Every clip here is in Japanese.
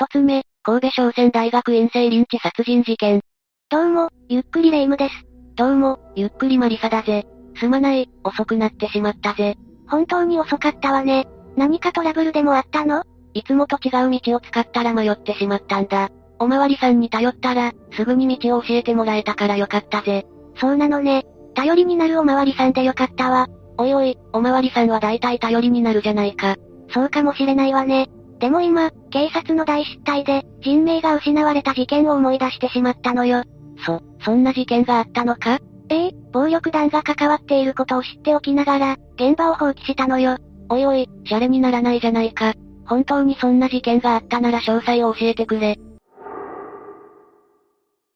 一つ目、神戸商船大学院生リンチ殺人事件。どうも、ゆっくりレ夢ムです。どうも、ゆっくりマリサだぜ。すまない、遅くなってしまったぜ。本当に遅かったわね。何かトラブルでもあったの？いつもと違う道を使ったら迷ってしまったんだ。おまわりさんに頼ったら、すぐに道を教えてもらえたからよかったぜ。そうなのね。頼りになるおまわりさんでよかったわ。おいおい、おまわりさんは大体頼りになるじゃないか。そうかもしれないわね。でも今、警察の大失態で、人命が失われた事件を思い出してしまったのよ。そ、そんな事件があったのか？ええ、暴力団が関わっていることを知っておきながら、現場を放棄したのよ。おいおい、シャレにならないじゃないか。本当にそんな事件があったなら詳細を教えてくれ。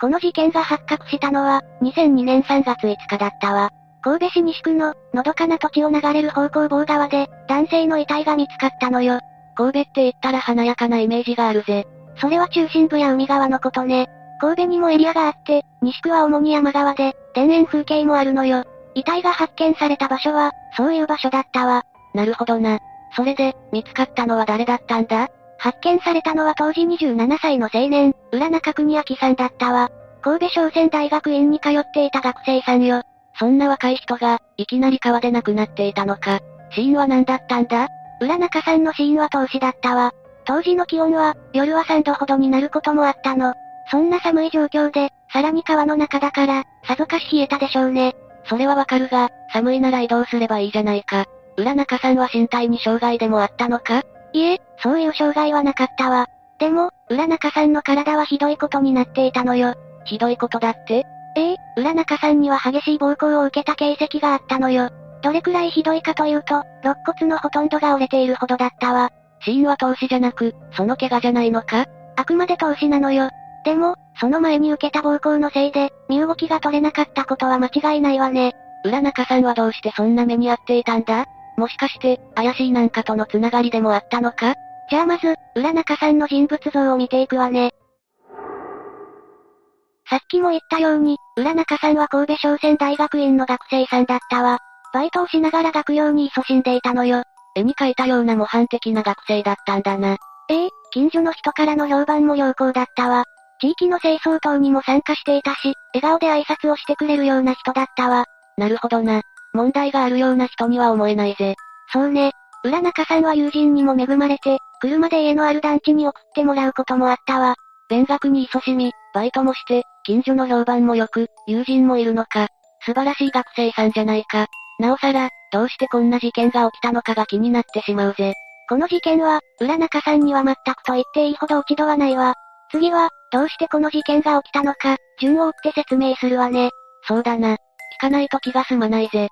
この事件が発覚したのは、2002年3月5日だったわ。神戸市西区の、のどかな土地を流れる方向棒川で、男性の遺体が見つかったのよ。神戸って言ったら華やかなイメージがあるぜ。それは中心部や海側のことね。神戸にもエリアがあって、西区は主に山側で、田園風景もあるのよ。遺体が発見された場所は、そういう場所だったわ。なるほどな。それで、見つかったのは誰だったんだ？発見されたのは当時27歳の青年、浦中国明さんだったわ。神戸商船大学院に通っていた学生さんよ。そんな若い人が、いきなり川で亡くなっていたのか。死因は何だったんだ？浦中さんの死因は投資だったわ。当時の気温は、夜は3度ほどになることもあったの。そんな寒い状況で、さらに川の中だから、さぞかし冷えたでしょうね。それはわかるが、寒いなら移動すればいいじゃないか。浦中さんは身体に障害でもあったのか？いえ、そういう障害はなかったわ。でも、浦中さんの体はひどいことになっていたのよ。ひどいことだって？ええ、浦中さんには激しい暴行を受けた形跡があったのよ。どれくらいひどいかというと、肋骨のほとんどが折れているほどだったわ。死因は投資じゃなく、その怪我じゃないのか？あくまで投資なのよ。でも、その前に受けた暴行のせいで、身動きが取れなかったことは間違いないわね。浦中さんはどうしてそんな目に遭っていたんだ？もしかして、怪しいなんかとのつながりでもあったのか？じゃあまず、浦中さんの人物像を見ていくわね。さっきも言ったように、浦中さんは神戸商船大学院の学生さんだったわ。バイトをしながら学業に勤しんでいたのよ。絵に描いたような模範的な学生だったんだな。ええ、近所の人からの評判も良好だったわ。地域の清掃等にも参加していたし、笑顔で挨拶をしてくれるような人だったわ。なるほどな。問題があるような人には思えないぜ。そうね。浦中さんは友人にも恵まれて、車で家のある団地に送ってもらうこともあったわ。勉学に勤しみ、バイトもして、近所の評判も良く、友人もいるのか。素晴らしい学生さんじゃないか。なおさら、どうしてこんな事件が起きたのかが気になってしまうぜ。この事件は、浦中さんには全くと言っていいほど落ち度はないわ。次は、どうしてこの事件が起きたのか、順を追って説明するわね。そうだな。聞かないと気が済まないぜ。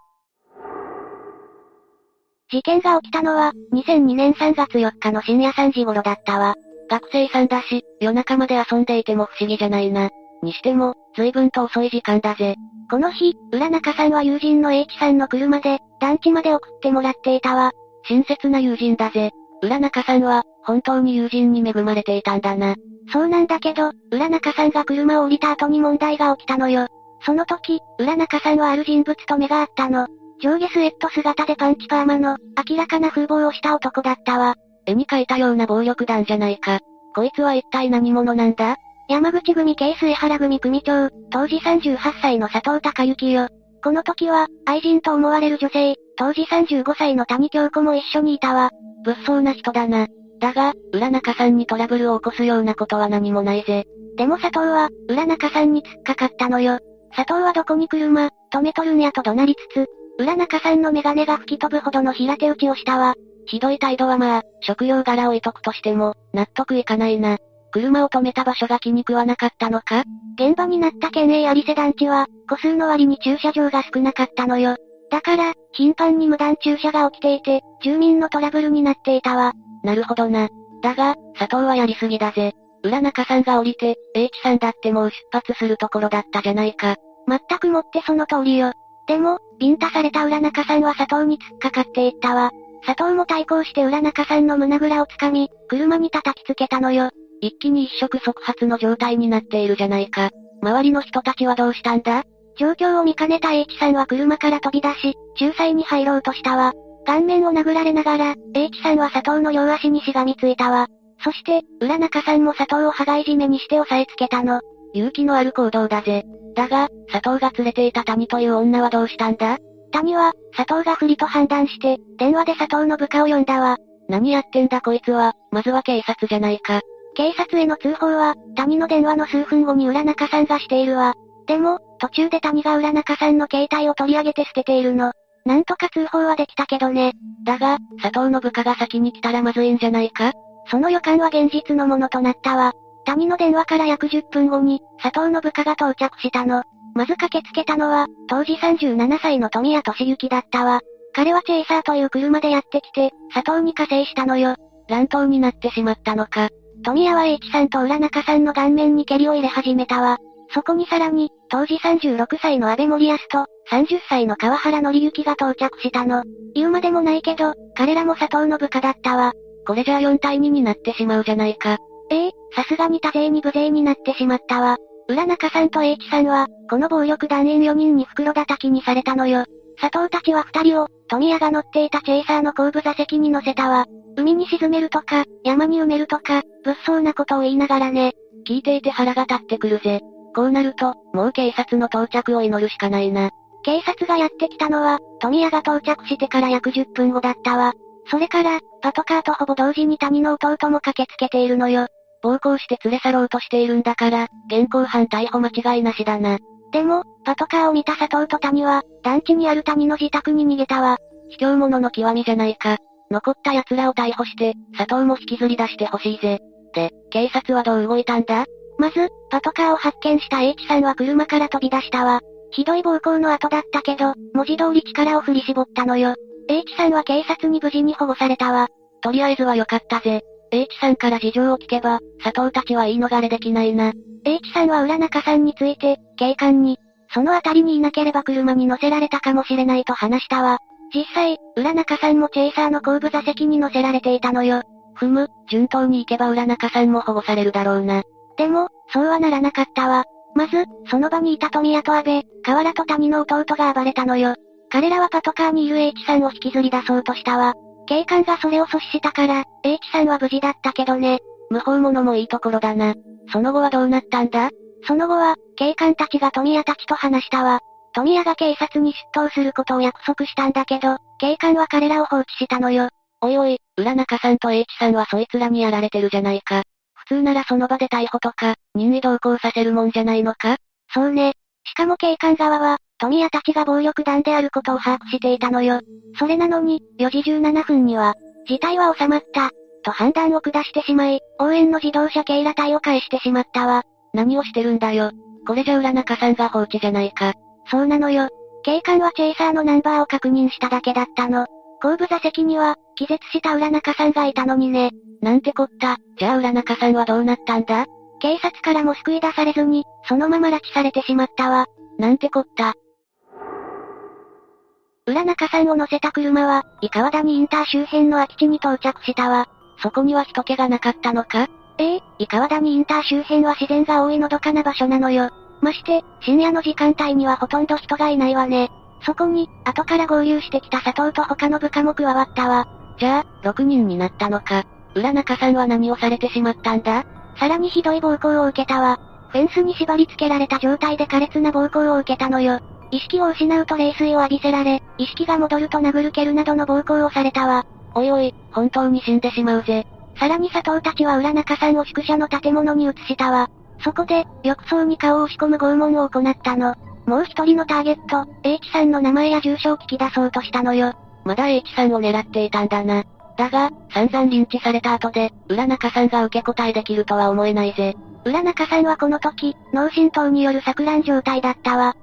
事件が起きたのは、2002年3月4日の深夜3時頃だったわ。学生さんだし、夜中まで遊んでいても不思議じゃないな。にしても、随分と遅い時間だぜ。この日、浦中さんは友人の H さんの車で、団地まで送ってもらっていたわ。親切な友人だぜ。浦中さんは、本当に友人に恵まれていたんだな。そうなんだけど、浦中さんが車を降りた後に問題が起きたのよ。その時、浦中さんはある人物と目が合ったの。上下スウェット姿でパンチパーマの、明らかな風貌をした男だったわ。絵に描いたような暴力団じゃないか。こいつは一体何者なんだ？山口組系末原組組長、当時38歳の佐藤隆之よ。この時は、愛人と思われる女性、当時35歳の谷京子も一緒にいたわ。物騒な人だな。だが、浦中さんにトラブルを起こすようなことは何もないぜ。でも佐藤は、浦中さんに突っかかったのよ。佐藤はどこに車、止めとるんやと怒鳴りつつ、浦中さんのメガネが吹き飛ぶほどの平手打ちをしたわ。ひどい態度はまあ、食用柄を置いとくとしても、納得いかないな。車を止めた場所が気に食わなかったのか？現場になった県営有瀬団地は、個数の割に駐車場が少なかったのよ。だから、頻繁に無断駐車が起きていて、住民のトラブルになっていたわ。なるほどな。だが、佐藤はやりすぎだぜ。浦中さんが降りて、H さんだってもう出発するところだったじゃないか。全くもってその通りよ。でも、ビンタされた浦中さんは佐藤に突っかかっていったわ。佐藤も対抗して浦中さんの胸ぐらをつかみ、車に叩きつけたのよ。一気に一触即発の状態になっているじゃないか。周りの人たちはどうしたんだ？状況を見かねた H さんは車から飛び出し、仲裁に入ろうとしたわ。顔面を殴られながら、H さんは佐藤の両足にしがみついたわ。そして、浦中さんも佐藤を羽交い締めにして押さえつけたの。勇気のある行動だぜ。だが、佐藤が連れていた谷という女はどうしたんだ？谷は、佐藤が不利と判断して、電話で佐藤の部下を呼んだわ。何やってんだこいつは、まずは警察じゃないか。警察への通報は、谷の電話の数分後に浦中さんがしているわ。でも、途中で谷が浦中さんの携帯を取り上げて捨てているの。なんとか通報はできたけどね。だが、佐藤の部下が先に来たらまずいんじゃないか？その予感は現実のものとなったわ。谷の電話から約10分後に、佐藤の部下が到着したの。まず駆けつけたのは、当時37歳の富谷俊之だったわ。彼はチェイサーという車でやってきて、佐藤に加勢したのよ。乱闘になってしまったのか。富谷は H さんと浦中さんの顔面に蹴りを入れ始めたわ。そこにさらに、当時36歳の安倍森康と、30歳の川原則之が到着したの。言うまでもないけど、彼らも佐藤の部下だったわ。これじゃあ4対2になってしまうじゃないか。ええさすがに多勢に無勢になってしまったわ。浦中さんと H さんは、この暴力団員4人に袋叩きにされたのよ。佐藤たちは2人を、富谷が乗っていたチェイサーの後部座席に乗せたわ。海に沈めるとか、山に埋めるとか、物騒なことを言いながらね。聞いていて腹が立ってくるぜ。こうなると、もう警察の到着を祈るしかないな。警察がやってきたのは、富谷が到着してから約10分後だったわ。それから、パトカーとほぼ同時に谷の弟も駆けつけているのよ。暴行して連れ去ろうとしているんだから、現行犯逮捕間違いなしだな。でも、パトカーを見た佐藤と谷は、団地にある谷の自宅に逃げたわ。卑怯者の極みじゃないか。残った奴らを逮捕して、佐藤も引きずり出してほしいぜ。で、警察はどう動いたんだ？まず、パトカーを発見した H さんは車から飛び出したわ。ひどい暴行の後だったけど、文字通り力を振り絞ったのよ。H さんは警察に無事に保護されたわ。とりあえずは良かったぜ。H さんから事情を聞けば、佐藤たちは言い逃れできないな。H さんは浦中さんについて、警官に、その辺りにいなければ車に乗せられたかもしれないと話したわ。実際、浦中さんもチェイサーの後部座席に乗せられていたのよ。ふむ、順当に行けば浦中さんも保護されるだろうな。でも、そうはならなかったわ。まず、その場にいた富谷と安倍、河原と谷の弟が暴れたのよ。彼らはパトカーにいる H さんを引きずり出そうとしたわ。警官がそれを阻止したから、H さんは無事だったけどね。無法者もいいところだな。その後はどうなったんだ？その後は、警官たちが富谷たちと話したわ。富谷が警察に出頭することを約束したんだけど、警官は彼らを放置したのよ。おいおい、浦中さんと H さんはそいつらにやられてるじゃないか。普通ならその場で逮捕とか、任意同行させるもんじゃないのか？そうね。しかも警官側は、富谷たちが暴力団であることを把握していたのよ。それなのに、4時17分には、事態は収まった、と判断を下してしまい、応援の自動車警ら隊を返してしまったわ。何をしてるんだよ。これじゃ浦中さんが放置じゃないか。そうなのよ。警官はチェイサーのナンバーを確認しただけだったの。後部座席には、気絶した浦中さんがいたのにね。なんてこった。じゃあ浦中さんはどうなったんだ？警察からも救い出されずに、そのまま拉致されてしまったわ。なんてこった。浦中さんを乗せた車は、井川谷インター周辺の空き地に到着したわ。そこには人気がなかったのか？え？え、井川谷インター周辺は自然が多いのどかな場所なのよ。まして、深夜の時間帯にはほとんど人がいないわね。そこに、後から合流してきた佐藤と他の部下も加わったわ。じゃあ、6人になったのか？浦中さんは何をされてしまったんだ？さらにひどい暴行を受けたわ。フェンスに縛り付けられた状態で苛烈な暴行を受けたのよ。意識を失うと冷水を浴びせられ、意識が戻ると殴る蹴るなどの暴行をされたわ。おいおい、本当に死んでしまうぜ。さらに佐藤たちは浦中さんを宿舎の建物に移したわ。そこで、浴槽に顔を押し込む拷問を行ったの。もう一人のターゲット、H さんの名前や住所を聞き出そうとしたのよ。まだ H さんを狙っていたんだな。だが、散々リンチされた後で、浦中さんが受け答えできるとは思えないぜ。浦中さんはこの時、脳震盪による錯乱状態だったわ。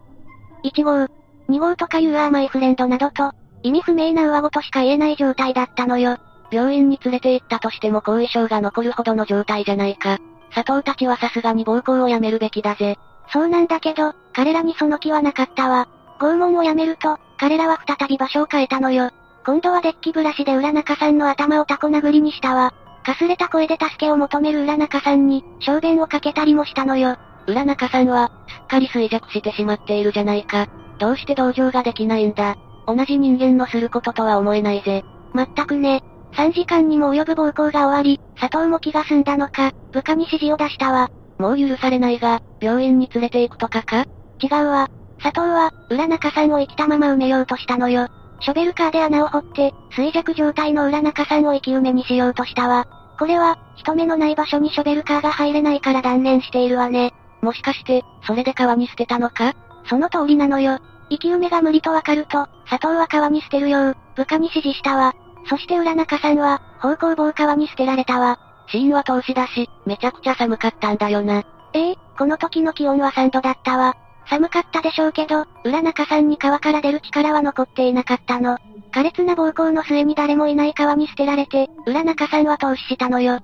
1号、2号とかいうアーマイフレンドなどと、意味不明な上ごとしか言えない状態だったのよ。病院に連れて行ったとしても後遺症が残るほどの状態じゃないか。佐藤たちはさすがに暴行をやめるべきだぜ。そうなんだけど、彼らにその気はなかったわ。拷問をやめると、彼らは再び場所を変えたのよ。今度はデッキブラシで浦中さんの頭をタコ殴りにしたわ。かすれた声で助けを求める浦中さんに、小便をかけたりもしたのよ。浦中さんは、すっかり衰弱してしまっているじゃないか。どうして同情ができないんだ？同じ人間のすることとは思えないぜ。まったくね。3時間にも及ぶ暴行が終わり、佐藤も気が済んだのか、部下に指示を出したわ。もう許されないが、病院に連れて行くとかか？違うわ。佐藤は、裏中さんを生きたまま埋めようとしたのよ。ショベルカーで穴を掘って、衰弱状態の裏中さんを生き埋めにしようとしたわ。これは、人目のない場所にショベルカーが入れないから断念しているわね。もしかして、それで川に捨てたのか？その通りなのよ。生き埋めが無理とわかると、佐藤は川に捨てるよう、部下に指示したわ。そして浦中さんは、方向棒川に捨てられたわ。死因は投資だし、めちゃくちゃ寒かったんだよな。ええこの時の気温は3度だったわ。寒かったでしょうけど、浦中さんに川から出る力は残っていなかったの。苛烈な暴行の末に誰もいない川に捨てられて、浦中さんは投資したのよ。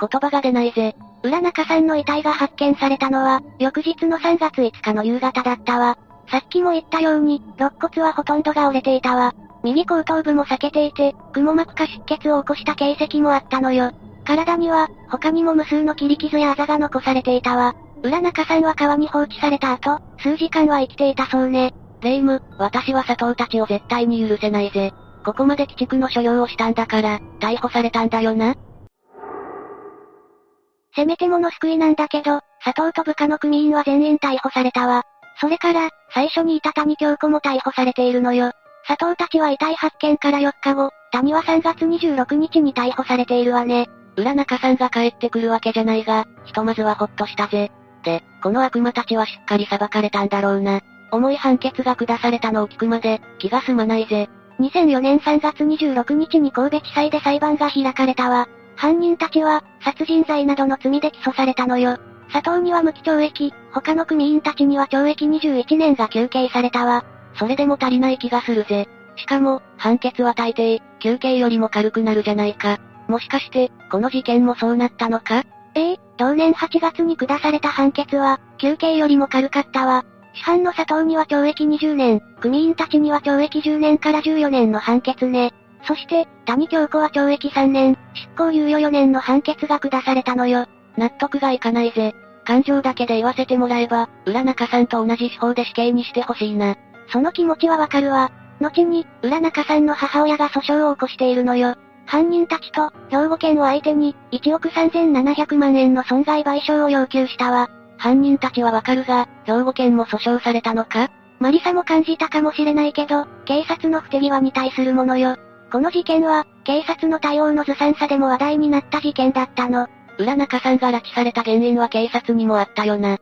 言葉が出ないぜ。浦中さんの遺体が発見されたのは、翌日の3月5日の夕方だったわ。さっきも言ったように、肋骨はほとんどが折れていたわ。右後頭部も裂けていて、蜘蛛膜下出血を起こした形跡もあったのよ。体には、他にも無数の切り傷やあざが残されていたわ。浦中さんは川に放置された後、数時間は生きていたそうね。レイム、私は佐藤たちを絶対に許せないぜ。ここまで鬼畜の所用をしたんだから、逮捕されたんだよな。せめてもの救いなんだけど、佐藤と部下の組員は全員逮捕されたわ。それから、最初にいた谷京子も逮捕されているのよ。佐藤たちは遺体発見から4日後、谷は3月26日に逮捕されているわね。浦中さんが帰ってくるわけじゃないが、ひとまずはほっとしたぜ。で、この悪魔たちはしっかり裁かれたんだろうな。重い判決が下されたのを聞くまで、気が済まないぜ。2004年3月26日に神戸地裁で裁判が開かれたわ。犯人たちは、殺人罪などの罪で起訴されたのよ。佐藤には無期懲役、他の組員たちには懲役21年が求刑されたわ。それでも足りない気がするぜ。しかも、判決は大抵、休刑よりも軽くなるじゃないか。もしかして、この事件もそうなったのか？ええ同年8月に下された判決は、休刑よりも軽かったわ。市販の佐藤には懲役20年、組員たちには懲役10年から14年の判決ね。そして、谷京子は懲役3年、執行猶予4年の判決が下されたのよ。納得がいかないぜ。感情だけで言わせてもらえば、浦中さんと同じ司法で死刑にしてほしいな。その気持ちはわかるわ。後に、浦中さんの母親が訴訟を起こしているのよ。犯人たちと、兵庫県を相手に、1億3700万円の損害賠償を要求したわ。犯人たちはわかるが、兵庫県も訴訟されたのか？マリサも感じたかもしれないけど、警察の不手際に対するものよ。この事件は、警察の対応のずさんさでも話題になった事件だったの。浦中さんが拉致された原因は警察にもあったよな。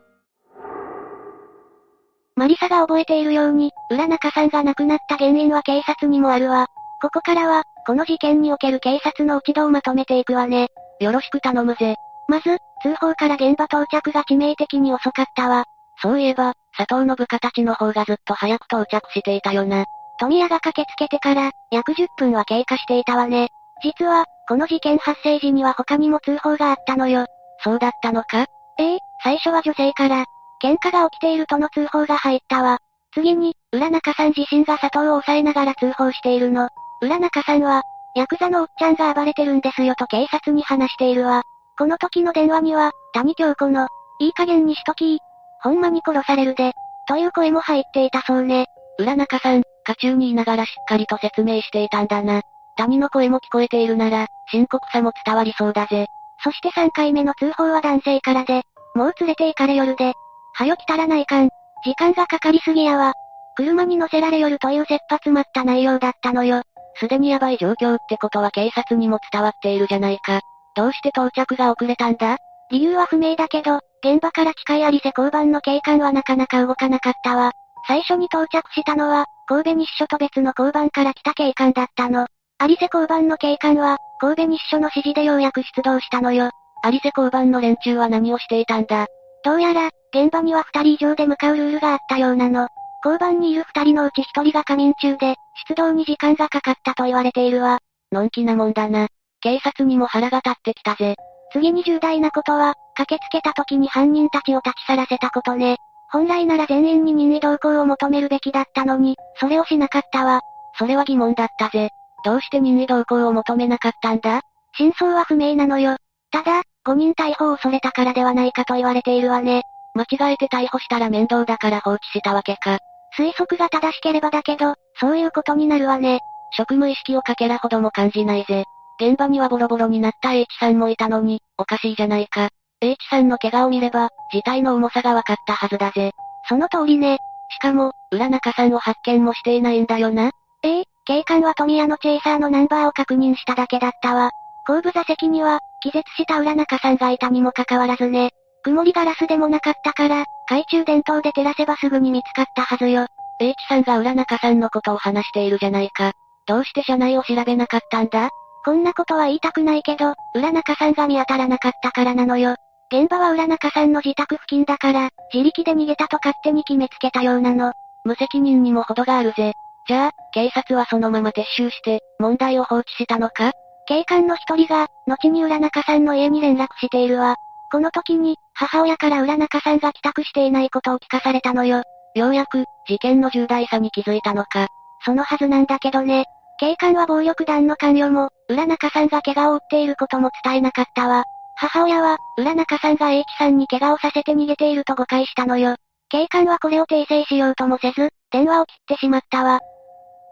マリサが覚えているように、浦中さんが亡くなった原因は警察にもあるわ。ここからは、この事件における警察の落ち度をまとめていくわね。よろしく頼むぜ。まず、通報から現場到着が致命的に遅かったわ。そういえば、佐藤の部下たちの方がずっと早く到着していたよな。富谷が駆けつけてから、約10分は経過していたわね。実は、この事件発生時には他にも通報があったのよ。そうだったのか？ええ、最初は女性から、喧嘩が起きているとの通報が入ったわ。次に、浦中さん自身が佐藤を抑えながら通報しているの。浦中さんは、ヤクザのおっちゃんが暴れてるんですよと警察に話しているわ。この時の電話には、谷京子の、いい加減にしときほんまに殺されるで、という声も入っていたそうね。浦中さん、家中にいながらしっかりと説明していたんだな。谷の声も聞こえているなら、深刻さも伝わりそうだぜ。そして3回目の通報は男性からで、もう連れて行かれよるで。はよ来たらないかん。時間がかかりすぎやわ。車に乗せられよるという切羽詰まった内容だったのよ。すでにヤバい状況ってことは警察にも伝わっているじゃないか。どうして到着が遅れたんだ？理由は不明だけど、現場から近い有瀬交番の警官はなかなか動かなかったわ。最初に到着したのは、神戸日署と別の交番から来た警官だったの。有瀬交番の警官は、神戸日署の指示でようやく出動したのよ。有瀬交番の連中は何をしていたんだどうやら、現場には二人以上で向かうルールがあったようなの。交番にいる二人のうち一人が仮眠中で、出動に時間がかかったと言われているわ。のんきなもんだな。警察にも腹が立ってきたぜ。次に重大なことは、駆けつけた時に犯人たちを立ち去らせたことね。本来なら全員に任意同行を求めるべきだったのに、それをしなかったわ。それは疑問だったぜ。どうして任意同行を求めなかったんだ？真相は不明なのよ。ただ、5人逮捕を恐れたからではないかと言われているわね。間違えて逮捕したら面倒だから放置したわけか。推測が正しければだけど、そういうことになるわね。職務意識をかけらほども感じないぜ。現場にはボロボロになった H さんもいたのに、おかしいじゃないか。H さんの怪我を見れば、事態の重さが分かったはずだぜ。その通りね。しかも、浦中さんを発見もしていないんだよな。ええ警官は富谷のチェイサーのナンバーを確認しただけだったわ。後部座席には、気絶した浦中さんがいたにもかかわらずね。曇りガラスでもなかったから、懐中電灯で照らせばすぐに見つかったはずよ。H さんが浦中さんのことを話しているじゃないか。どうして車内を調べなかったんだ？こんなことは言いたくないけど、浦中さんが見当たらなかったからなのよ。現場は浦中さんの自宅付近だから、自力で逃げたと勝手に決めつけたようなの。無責任にも程があるぜ。じゃあ、警察はそのまま撤収して、問題を放置したのか？警官の一人が、後に浦中さんの家に連絡しているわ。この時に、母親から浦中さんが帰宅していないことを聞かされたのよ。ようやく、事件の重大さに気づいたのか。そのはずなんだけどね。警官は暴力団の関与も、浦中さんが怪我を負っていることも伝えなかったわ。母親は、浦中さんが H さんに怪我をさせて逃げていると誤解したのよ。警官はこれを訂正しようともせず、電話を切ってしまったわ。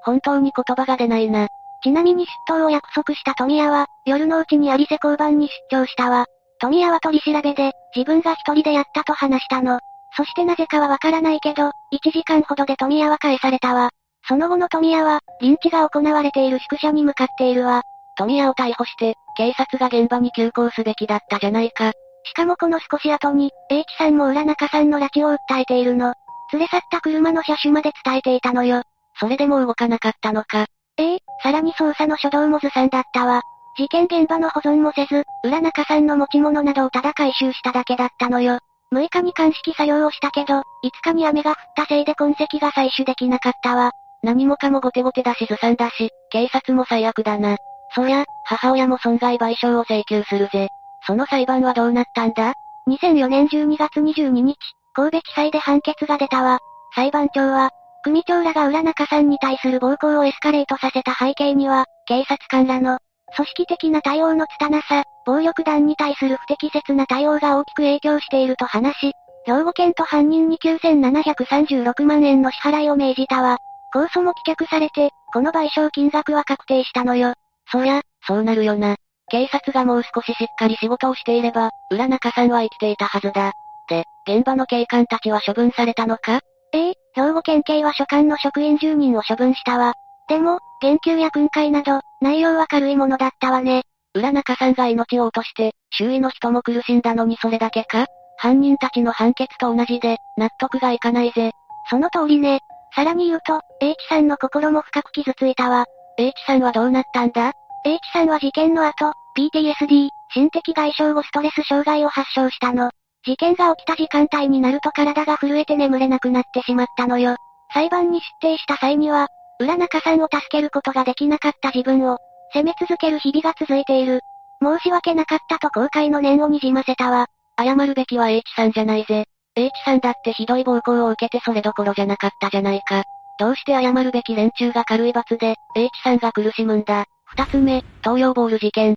本当に言葉が出ないな。ちなみに出頭を約束した富谷は、夜のうちに有瀬交番に出張したわ。富谷は取り調べで、自分が一人でやったと話したの。そしてなぜかはわからないけど、1時間ほどで富谷は返されたわ。その後の富谷は、リンチが行われている宿舎に向かっているわ。富谷を逮捕して、警察が現場に急行すべきだったじゃないか。しかもこの少し後に、H さんも浦中さんの拉致を訴えているの。連れ去った車の車種まで伝えていたのよ。それでも動かなかったのか。ええさらに捜査の初動もずさんだったわ。事件現場の保存もせず、浦中さんの持ち物などをただ回収しただけだったのよ。6日に鑑識作業をしたけど、5日に雨が降ったせいで痕跡が採取できなかったわ。何もかも後手後手だしずさんだし、警察も最悪だな。そりゃ、母親も損害賠償を請求するぜ。その裁判はどうなったんだ ?2004 年12月22日、神戸地裁で判決が出たわ。裁判長は、組長らが浦中さんに対する暴行をエスカレートさせた背景には、警察官らの、組織的な対応の拙さ、暴力団に対する不適切な対応が大きく影響していると話し、兵庫県と犯人に9736万円の支払いを命じたわ。控訴も棄却されて、この賠償金額は確定したのよ。そりゃ、そうなるよな。警察がもう少ししっかり仕事をしていれば、浦中さんは生きていたはずだ。で、現場の警官たちは処分されたのか？ええ、兵庫県警は所管の職員10人を処分したわ。でも、言及や訓戒など、内容は軽いものだったわね。浦中さんが命を落として、周囲の人も苦しんだのにそれだけか？犯人たちの判決と同じで、納得がいかないぜ。その通りね。さらに言うと、H さんの心も深く傷ついたわ。H さんはどうなったんだ ?H さんは事件の後、PTSD、心的外傷後ストレス障害を発症したの。事件が起きた時間帯になると体が震えて眠れなくなってしまったのよ。裁判に出廷した際には、浦中さんを助けることができなかった自分を、責め続ける日々が続いている。申し訳なかったと後悔の念をにじませたわ。謝るべきは H さんじゃないぜ。H さんだってひどい暴行を受けてそれどころじゃなかったじゃないか。どうして謝るべき連中が軽い罰で、H さんが苦しむんだ。二つ目、東洋ボール事件。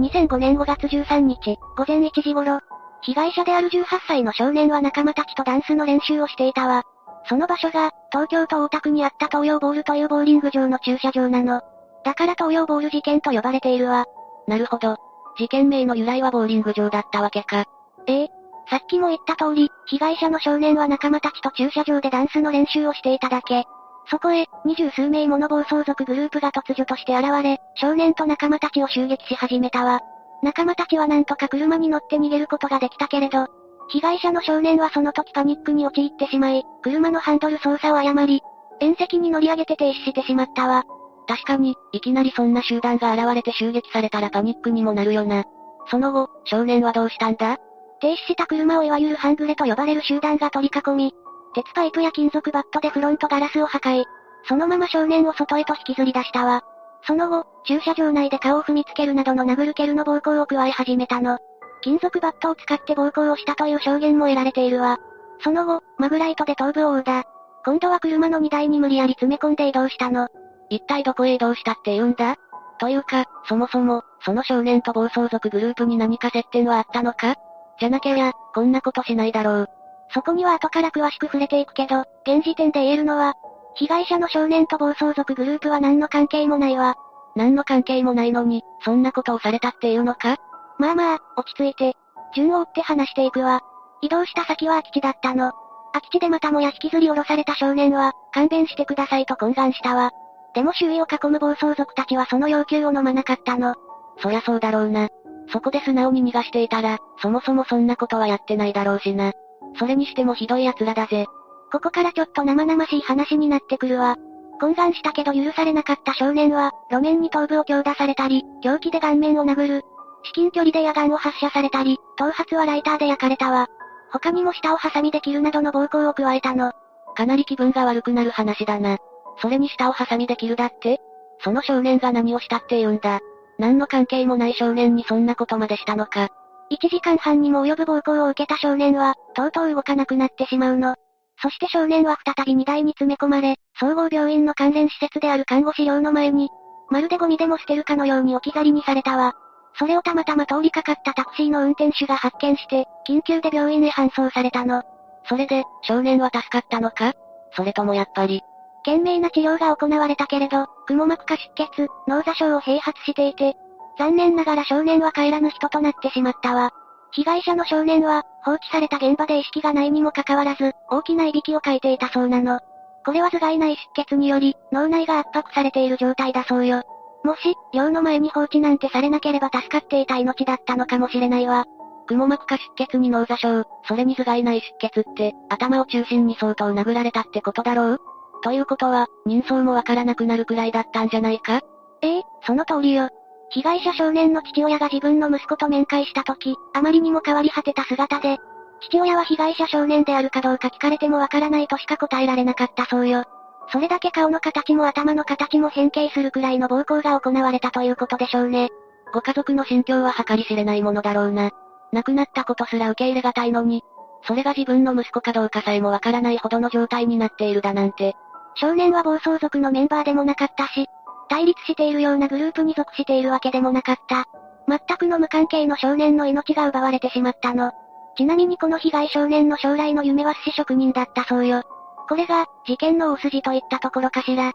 2005年5月13日、午前1時頃、被害者である18歳の少年は仲間たちとダンスの練習をしていたわ。その場所が、東京都大田区にあった東洋ボールというボーリング場の駐車場なの。だから東洋ボール事件と呼ばれているわ。なるほど。事件名の由来はボーリング場だったわけか。ええ。さっきも言った通り、被害者の少年は仲間たちと駐車場でダンスの練習をしていただけ。そこへ、二十数名もの暴走族グループが突如として現れ、少年と仲間たちを襲撃し始めたわ。仲間たちはなんとか車に乗って逃げることができたけれど、被害者の少年はその時パニックに陥ってしまい、車のハンドル操作を誤り、縁石に乗り上げて停止してしまったわ。確かに、いきなりそんな集団が現れて襲撃されたらパニックにもなるよな。その後、少年はどうしたんだ？停止した車をいわゆる半グレと呼ばれる集団が取り囲み、鉄パイプや金属バットでフロントガラスを破壊。そのまま少年を外へと引きずり出したわ。その後、駐車場内で顔を踏みつけるなどの殴る蹴るの暴行を加え始めたの。金属バットを使って暴行をしたという証言も得られているわ。その後、マグライトで頭部を殴打。今度は車の荷台に無理やり詰め込んで移動したの。一体どこへ移動したって言うんだ？というか、そもそも、その少年と暴走族グループに何か接点はあったのか？じゃなきゃや、こんなことしないだろう。そこには後から詳しく触れていくけど、現時点で言えるのは、被害者の少年と暴走族グループは何の関係もないわ。何の関係もないのに、そんなことをされたっていうのか？まあまあ、落ち着いて。順を追って話していくわ。移動した先は空き地だったの。空き地でまたもや引きずり下ろされた少年は、勘弁してくださいと懇願したわ。でも周囲を囲む暴走族たちはその要求を飲まなかったの。そりゃそうだろうな。そこで素直に逃がしていたら、そもそもそんなことはやってないだろうしな。それにしてもひどい奴らだぜ。ここからちょっと生々しい話になってくるわ。懇願したけど許されなかった少年は、路面に頭部を強打されたり、凶器で顔面を殴る。至近距離で野眼を発射されたり、頭髪はライターで焼かれたわ。他にも舌をハサミで切るなどの暴行を加えたの。かなり気分が悪くなる話だな。それに舌をハサミで切るだって？その少年が何をしたって言うんだ？何の関係もない少年にそんなことまでしたのか。1時間半にも及ぶ暴行を受けた少年は、とうとう動かなくなってしまうの。そして少年は再び荷台に詰め込まれ、総合病院の関連施設である看護師寮の前に、まるでゴミでも捨てるかのように置き去りにされたわ。それをたまたま通りかかったタクシーの運転手が発見して、緊急で病院へ搬送されたの。それで、少年は助かったのか？それともやっぱり。懸命な治療が行われたけれど、くも膜下出血、脳挫傷を併発していて、残念ながら少年は帰らぬ人となってしまったわ。被害者の少年は、放置された現場で意識がないにもかかわらず、大きないびきをかいていたそうなの。これは頭蓋内出血により、脳内が圧迫されている状態だそうよ。もし、寮の前に放置なんてされなければ助かっていた命だったのかもしれないわ。くも膜下出血に脳挫傷、それに頭蓋内出血って、頭を中心に相当殴られたってことだろう？ということは、人相もわからなくなるくらいだったんじゃないか？ええその通りよ。被害者少年の父親が自分の息子と面会した時、あまりにも変わり果てた姿で、父親は被害者少年であるかどうか聞かれてもわからないとしか答えられなかったそうよ。それだけ顔の形も頭の形も変形するくらいの暴行が行われたということでしょうね。ご家族の心境は計り知れないものだろうな。亡くなったことすら受け入れがたいのに、それが自分の息子かどうかさえもわからないほどの状態になっているだなんて。少年は暴走族のメンバーでもなかったし、対立しているようなグループに属しているわけでもなかった。全くの無関係の少年の命が奪われてしまったの。ちなみにこの被害少年の将来の夢は寿司職人だったそうよ。これが、事件の大筋といったところかしら。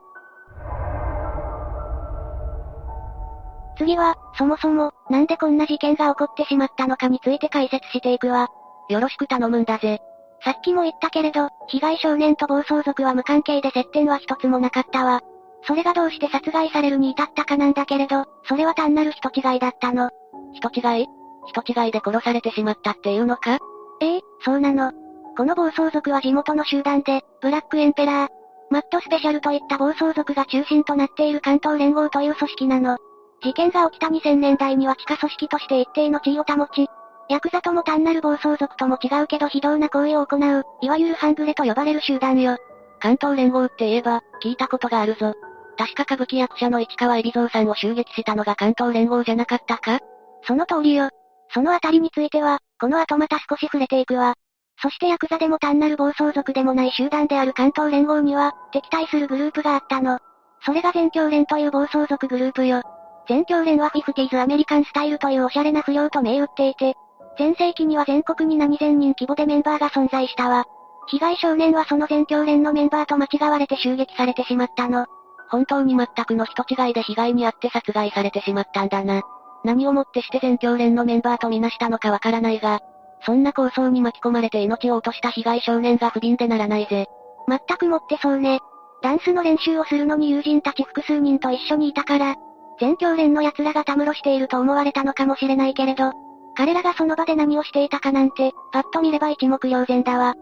次は、そもそも、なんでこんな事件が起こってしまったのかについて解説していくわ。よろしく頼むんだぜ。さっきも言ったけれど、被害少年と暴走族は無関係で接点は一つもなかったわ。それがどうして殺害されるに至ったかなんだけれど、それは単なる人違いだったの。人違い？人違いで殺されてしまったっていうのか？ええ、そうなの。この暴走族は地元の集団で、ブラックエンペラー、マットスペシャルといった暴走族が中心となっている関東連合という組織なの。事件が起きた2000年代には地下組織として一定の地位を保ち、ヤクザとも単なる暴走族とも違うけど非道な行為を行う、いわゆる半グレと呼ばれる集団よ。関東連合って言えば、聞いたことがあるぞ。確か歌舞伎役者の市川海老蔵さんを襲撃したのが関東連合じゃなかったか？その通りよ。そのあたりについては、この後また少し触れていくわ。そしてヤクザでも単なる暴走族でもない集団である関東連合には、敵対するグループがあったの。それが全教連という暴走族グループよ。全教連はフィフティーズアメリカンスタイルというおしゃれな不良と銘打っていて、全盛期には全国に何千人規模でメンバーが存在したわ。被害少年はその全教連のメンバーと間違われて襲撃されてしまったの。本当に全くの人違いで被害に遭って殺害されてしまったんだな。何をもってして全教連のメンバーとみなしたのかわからないが、そんな構想に巻き込まれて命を落とした被害少年が不憫でならないぜ。全くもってそうね。ダンスの練習をするのに友人たち複数人と一緒にいたから、全教連の奴らがたむろしていると思われたのかもしれないけれど、彼らがその場で何をしていたかなんて、パッと見れば一目瞭然だわ。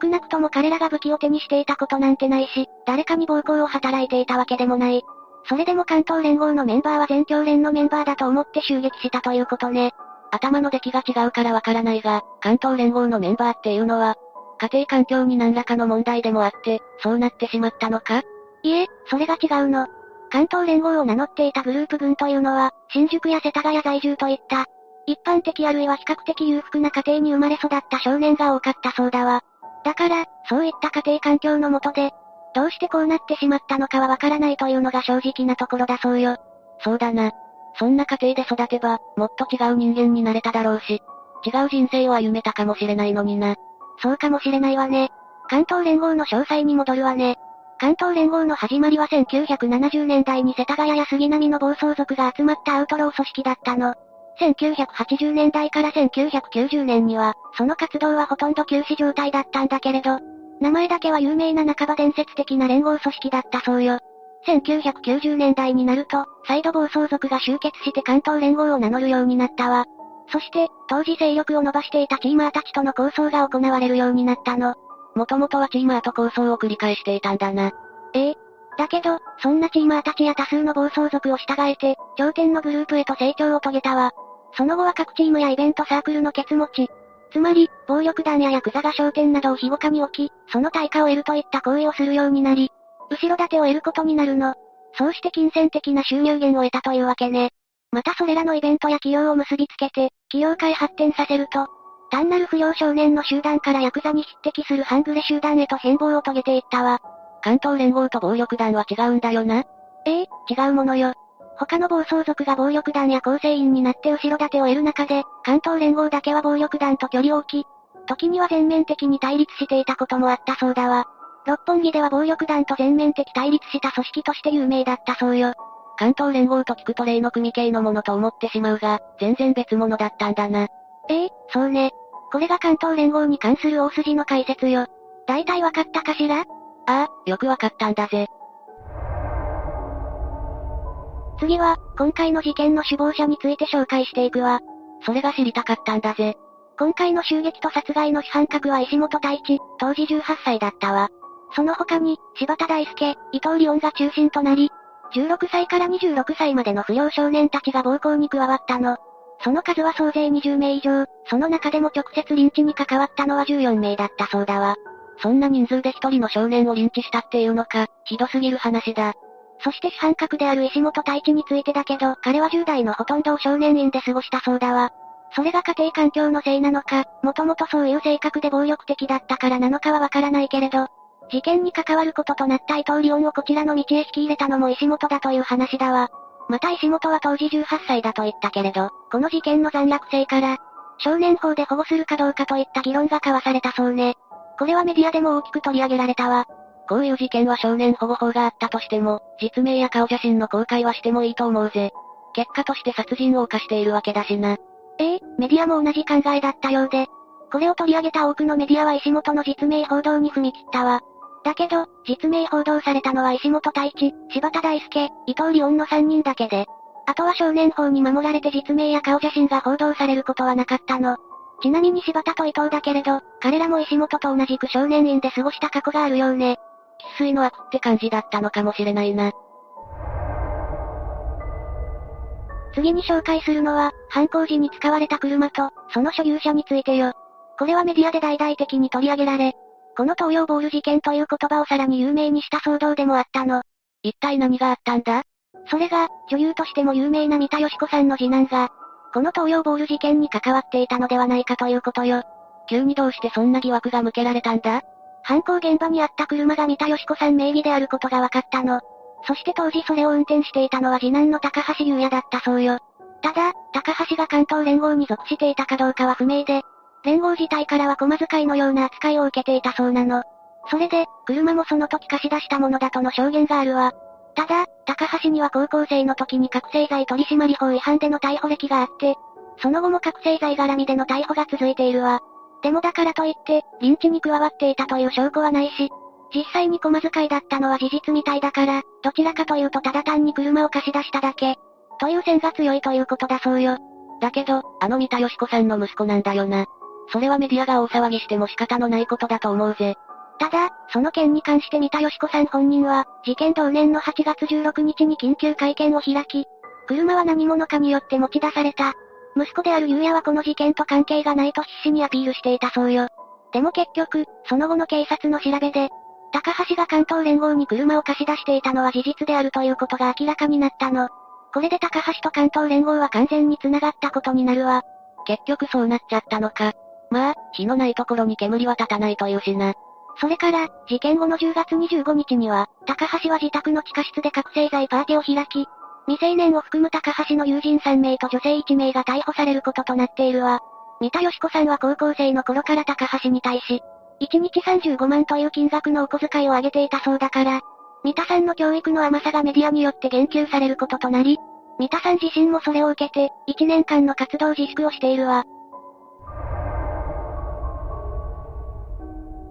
少なくとも彼らが武器を手にしていたことなんてないし、誰かに暴行を働いていたわけでもない。それでも関東連合のメンバーは全教連のメンバーだと思って襲撃したということね。頭の出来が違うからわからないが、関東連合のメンバーっていうのは、家庭環境に何らかの問題でもあって、そうなってしまったのか？いえ、それが違うの。関東連合を名乗っていたグループ群というのは、新宿や世田谷在住といった、一般的あるいは比較的裕福な家庭に生まれ育った少年が多かったそうだわ。だから、そういった家庭環境のもとで、どうしてこうなってしまったのかはわからないというのが正直なところだそうよ。そうだな。そんな家庭で育てば、もっと違う人間になれただろうし、違う人生を歩めたかもしれないのにな。そうかもしれないわね。関東連合の詳細に戻るわね。関東連合の始まりは1970年代に世田谷や杉並の暴走族が集まったアウトロー組織だったの。1980年代から1990年には、その活動はほとんど休止状態だったんだけれど、名前だけは有名な半ば伝説的な連合組織だったそうよ。1990年代になると、再度暴走族が集結して関東連合を名乗るようになったわ。そして、当時勢力を伸ばしていたチーマーたちとの抗争が行われるようになったの。もともとはチーマーと抗争を繰り返していたんだな。ええ。だけど、そんなチーマーたちや多数の暴走族を従えて、頂点のグループへと成長を遂げたわ。その後は各チームやイベントサークルのケツ持ち。つまり、暴力団やヤクザが商店などを庇護下に置き、その対価を得るといった行為をするようになり、後ろ盾を得ることになるの。そうして金銭的な収入源を得たというわけね。またそれらのイベントや企業を結びつけて、企業界発展させると、単なる不良少年の集団からヤクザに匹敵する半グレ集団へと変貌を遂げていったわ。関東連合と暴力団は違うんだよな。ええ、違うものよ。他の暴走族が暴力団や構成員になって後ろ盾を得る中で、関東連合だけは暴力団と距離を置き、時には全面的に対立していたこともあったそうだわ。六本木では暴力団と全面的対立した組織として有名だったそうよ。関東連合と聞くと例の組系のものと思ってしまうが、全然別物だったんだな。ええそうね。これが関東連合に関する大筋の解説よ。大体わかったかしら？ああ、よくわかったんだぜ。次は、今回の事件の首謀者について紹介していくわ。それが知りたかったんだぜ。今回の襲撃と殺害の主犯格は石本太一、当時18歳だったわ。その他に、柴田大輔、伊藤利音が中心となり、16歳から26歳までの不良少年たちが暴行に加わったの。その数は総勢20名以上、その中でも直接リンチに関わったのは14名だったそうだわ。そんな人数で一人の少年をリンチしたっていうのか、ひどすぎる話だ。そして主犯格である石本太一についてだけど、彼は10代のほとんどを少年院で過ごしたそうだわ。それが家庭環境のせいなのか、もともとそういう性格で暴力的だったからなのかはわからないけれど、事件に関わることとなった伊藤リオンをこちらの道へ引き入れたのも石本だという話だわ。また石本は当時18歳だと言ったけれど、この事件の残虐性から、少年法で保護するかどうかといった議論が交わされたそうね。これはメディアでも大きく取り上げられたわ。こういう事件は少年保護法があったとしても、実名や顔写真の公開はしてもいいと思うぜ。結果として殺人を犯しているわけだしな。ええメディアも同じ考えだったようで。これを取り上げた多くのメディアは石本の実名報道に踏み切ったわ。だけど、実名報道されたのは石本太一、柴田大輔、伊藤利音の3人だけで。あとは少年法に守られて実名や顔写真が報道されることはなかったの。ちなみに柴田と伊藤だけれど、彼らも石本と同じく少年院で過ごした過去があるようね。生粋の悪って感じだったのかもしれないな。次に紹介するのは、犯行時に使われた車と、その所有者についてよ。これはメディアで大々的に取り上げられ、この東洋ボール事件という言葉をさらに有名にした騒動でもあったの。一体何があったんだ？それが、女優としても有名な三田佳子さんの次男が、この東洋ボール事件に関わっていたのではないかということよ。急にどうしてそんな疑惑が向けられたんだ？犯行現場にあった車が三田佳子さん名義であることが分かったの。そして当時それを運転していたのは次男の高橋優也だったそうよ。ただ、高橋が関東連合に属していたかどうかは不明で、連合自体からは駒遣いのような扱いを受けていたそうなの。それで、車もその時貸し出したものだとの証言があるわ。ただ、高橋には高校生の時に覚醒剤取締法違反での逮捕歴があって、その後も覚醒剤絡みでの逮捕が続いているわ。でもだからといって、リンチに加わっていたという証拠はないし、実際に駒遣いだったのは事実みたいだから、どちらかというとただ単に車を貸し出しただけ、という線が強いということだそうよ。だけど、あの三田佳子さんの息子なんだよな。それはメディアが大騒ぎしても仕方のないことだと思うぜ。ただ、その件に関して三田佳子さん本人は、事件同年の8月16日に緊急会見を開き、車は何者かによって持ち出された、息子である優也はこの事件と関係がないと必死にアピールしていたそうよ。でも結局、その後の警察の調べで、高橋が関東連合に車を貸し出していたのは事実であるということが明らかになったの。これで高橋と関東連合は完全に繋がったことになるわ。結局そうなっちゃったのか。まあ、火のないところに煙は立たないというしな。それから、事件後の10月25日には、高橋は自宅の地下室で覚醒剤パーティーを開き、未成年を含む高橋の友人3名と女性1名が逮捕されることとなっているわ。三田佳子さんは高校生の頃から高橋に対し、1日35万という金額のお小遣いを上げていたそうだから、三田さんの教育の甘さがメディアによって言及されることとなり、三田さん自身もそれを受けて、1年間の活動自粛をしているわ。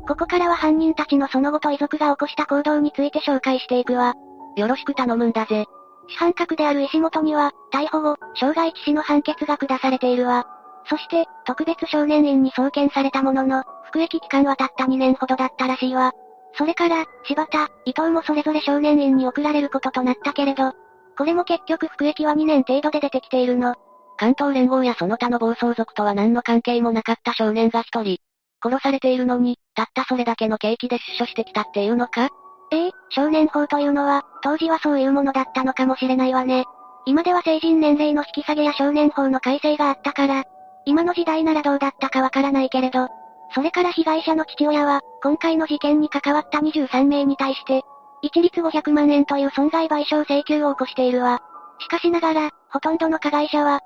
ここからは犯人たちのその後と遺族が起こした行動について紹介していくわ。よろしく頼むんだぜ。主犯格である石本には、逮捕後、傷害致死の判決が下されているわ。そして、特別少年院に送検されたものの、服役期間はたった2年ほどだったらしいわ。それから、柴田、伊藤もそれぞれ少年院に送られることとなったけれど、これも結局服役は2年程度で出てきているの。関東連合やその他の暴走族とは何の関係もなかった少年が一人、殺されているのに、たったそれだけの刑期で出所してきたっていうのか？ええ少年法というのは、当時はそういうものだったのかもしれないわね。今では成人年齢の引き下げや少年法の改正があったから、今の時代ならどうだったかわからないけれど、それから被害者の父親は、今回の事件に関わった23名に対して、一律500万円という損害賠償請求を起こしているわ。しかしながら、ほとんどの加害者は、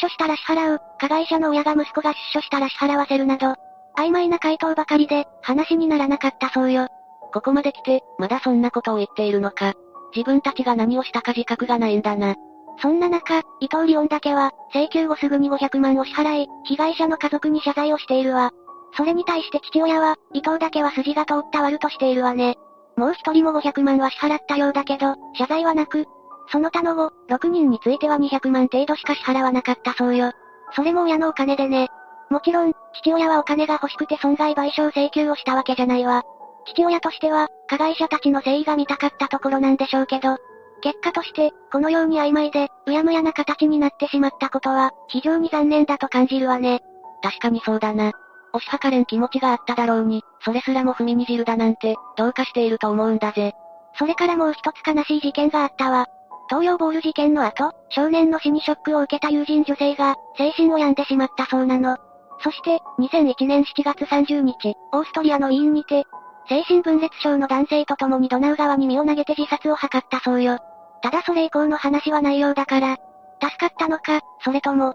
出所したら支払う、加害者の親が息子が出所したら支払わせるなど、曖昧な回答ばかりで、話にならなかったそうよ。ここまで来て、まだそんなことを言っているのか。自分たちが何をしたか自覚がないんだな。そんな中、伊藤リオンだけは、請求後すぐに500万を支払い、被害者の家族に謝罪をしているわ。それに対して父親は、伊藤だけは筋が通った悪としているわね。もう一人も500万は支払ったようだけど、謝罪はなく、その他の後、6人については200万程度しか支払わなかったそうよ。それも親のお金でね。もちろん、父親はお金が欲しくて損害賠償請求をしたわけじゃないわ。父親としては、加害者たちの誠意が見たかったところなんでしょうけど、結果として、このように曖昧で、うやむやな形になってしまったことは、非常に残念だと感じるわね。確かにそうだな。押し量れん気持ちがあっただろうに、それすらも踏みにじるだなんて、どうかしていると思うんだぜ。それからもう一つ悲しい事件があったわ。東洋ボール事件の後、少年の死にショックを受けた友人女性が、精神を病んでしまったそうなの。そして、2001年7月30日、オーストリアのウィーンにて、精神分裂症の男性と共にドナウ川に身を投げて自殺を図ったそうよ。ただそれ以降の話はないようだから、助かったのか、それとも、っ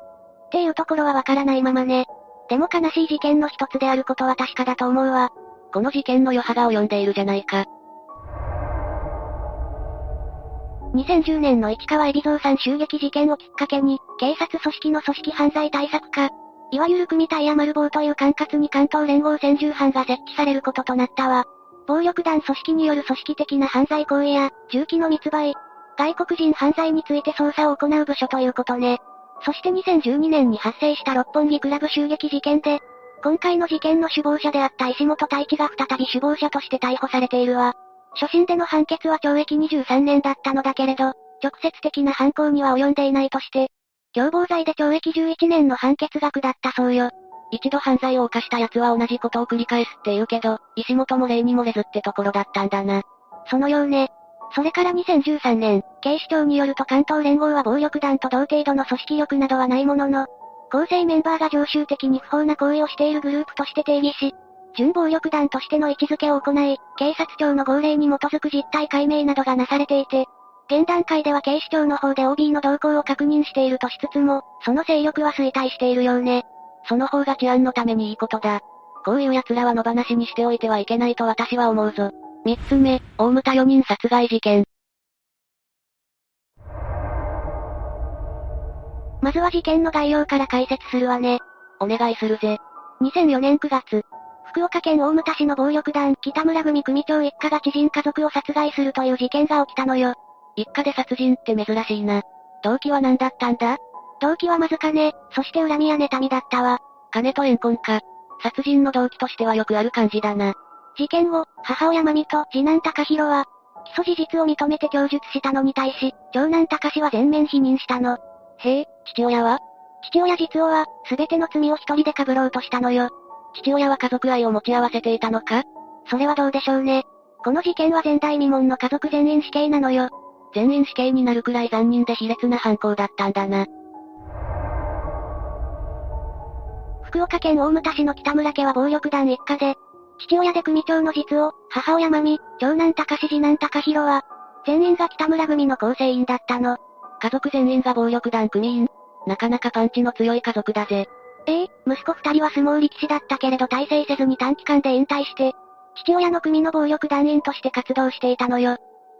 ていうところはわからないままね。でも悲しい事件の一つであることは確かだと思うわ。この事件の余波が及んでいるじゃないか。2010年の市川海老蔵さん襲撃事件をきっかけに、警察組織の組織犯罪対策課、いわゆる組対や丸棒という管轄に関東連合専従班が設置されることとなったわ。暴力団組織による組織的な犯罪行為や、銃器の密売、外国人犯罪について捜査を行う部署ということね。そして2012年に発生した六本木クラブ襲撃事件で、今回の事件の首謀者であった石本太一が再び首謀者として逮捕されているわ。初審での判決は懲役23年だったのだけれど、直接的な犯行には及んでいないとして、共謀罪で懲役11年の判決が下ったそうよ。一度犯罪を犯した奴は同じことを繰り返すって言うけど、石本も例に漏れずってところだったんだな。そのようね。それから2013年、警視庁によると関東連合は暴力団と同程度の組織力などはないものの、構成メンバーが常習的に不法な行為をしているグループとして定義し、準暴力団としての位置づけを行い、警察庁の号令に基づく実態解明などがなされていて、現段階では警視庁の方で OB の動向を確認しているとしつつも、その勢力は衰退しているようね。その方が治安のためにいいことだ。こういう奴らは野放しにしておいてはいけないと私は思うぞ。三つ目、大牟田4人殺害事件。まずは事件の概要から解説するわね。お願いするぜ。2004年9月、福岡県大牟田市の暴力団北村組組長一家が知人家族を殺害するという事件が起きたのよ。一家で殺人って珍しいな。動機は何だったんだ？動機はまず金、そして恨みや妬みだったわ。金と怨恨か。殺人の動機としてはよくある感じだな。事件後、母親まみと次男高弘は、基礎事実を認めて供述したのに対し、長男高志は全面否認したの。へえ、父親は？父親実夫は、すべての罪を一人で被ろうとしたのよ。父親は家族愛を持ち合わせていたのか？それはどうでしょうね。この事件は前代未聞の家族全員死刑なのよ。全員死刑になるくらい残忍で卑劣な犯行だったんだな。福岡県大牟田市の北村家は暴力団一家で、父親で組長の実を、母親まみ、長男高志次男高弘は、全員が北村組の構成員だったの。家族全員が暴力団組員なかなかパンチの強い家族だぜ。ええ息子二人は相撲力士だったけれど大成せずに短期間で引退して、父親の組の暴力団員として活動していたのよ。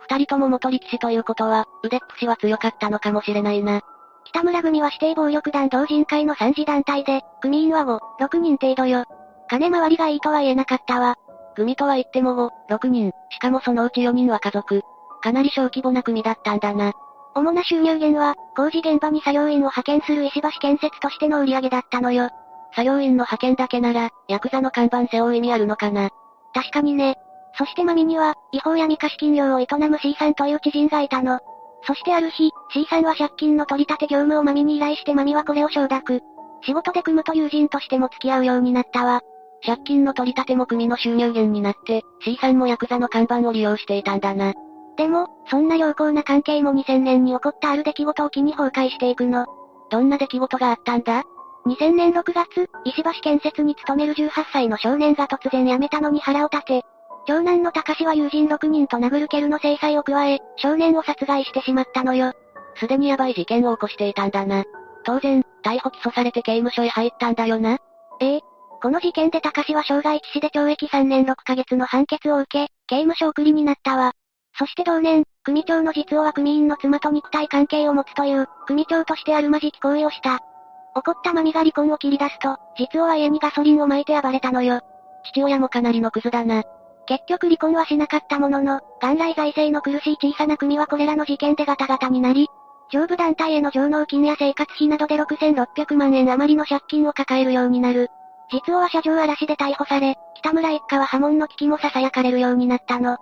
二人とも元力士ということは、腕っぷしは強かったのかもしれないな。北村組は指定暴力団同人会の三次団体で、組員は5、6人程度よ。金回りがいいとは言えなかったわ。組とは言っても5、6人、しかもそのうち4人は家族。かなり小規模な組だったんだな。主な収入源は、工事現場に作業員を派遣する石橋建設としての売り上げだったのよ。作業員の派遣だけなら、ヤクザの看板背負う意味あるのかな。確かにね。そしてマミには、違法や未貸金業を営む C さんという知人がいたの。そしてある日、C さんは借金の取り立て業務をマミに依頼してマミはこれを承諾。仕事で組むと友人としても付き合うようになったわ。借金の取り立ても組の収入源になって、C さんもヤクザの看板を利用していたんだな。でも、そんな良好な関係も2000年に起こったある出来事を機に崩壊していくの。どんな出来事があったんだ ?2000 年6月、石橋建設に勤める18歳の少年が突然辞めたのに腹を立て、長男の高志は友人6人と殴る蹴るの制裁を加え、少年を殺害してしまったのよ。すでにヤバい事件を起こしていたんだな。当然、逮捕起訴されて刑務所へ入ったんだよな。ええ。この事件で高志は傷害致死で懲役3年6ヶ月の判決を受け、刑務所送りになったわ。そして同年、組長の実王は組員の妻と肉体関係を持つという、組長としてあるまじき行為をした。怒ったマミが離婚を切り出すと、実王は家にガソリンを撒いて暴れたのよ。父親もかなりのクズだな。結局離婚はしなかったものの、元来財政の苦しい小さな組はこれらの事件でガタガタになり、上部団体への上納金や生活費などで6600万円余りの借金を抱えるようになる。実は車上嵐で逮捕され、北村一家は破門の危機も囁かれるようになったの。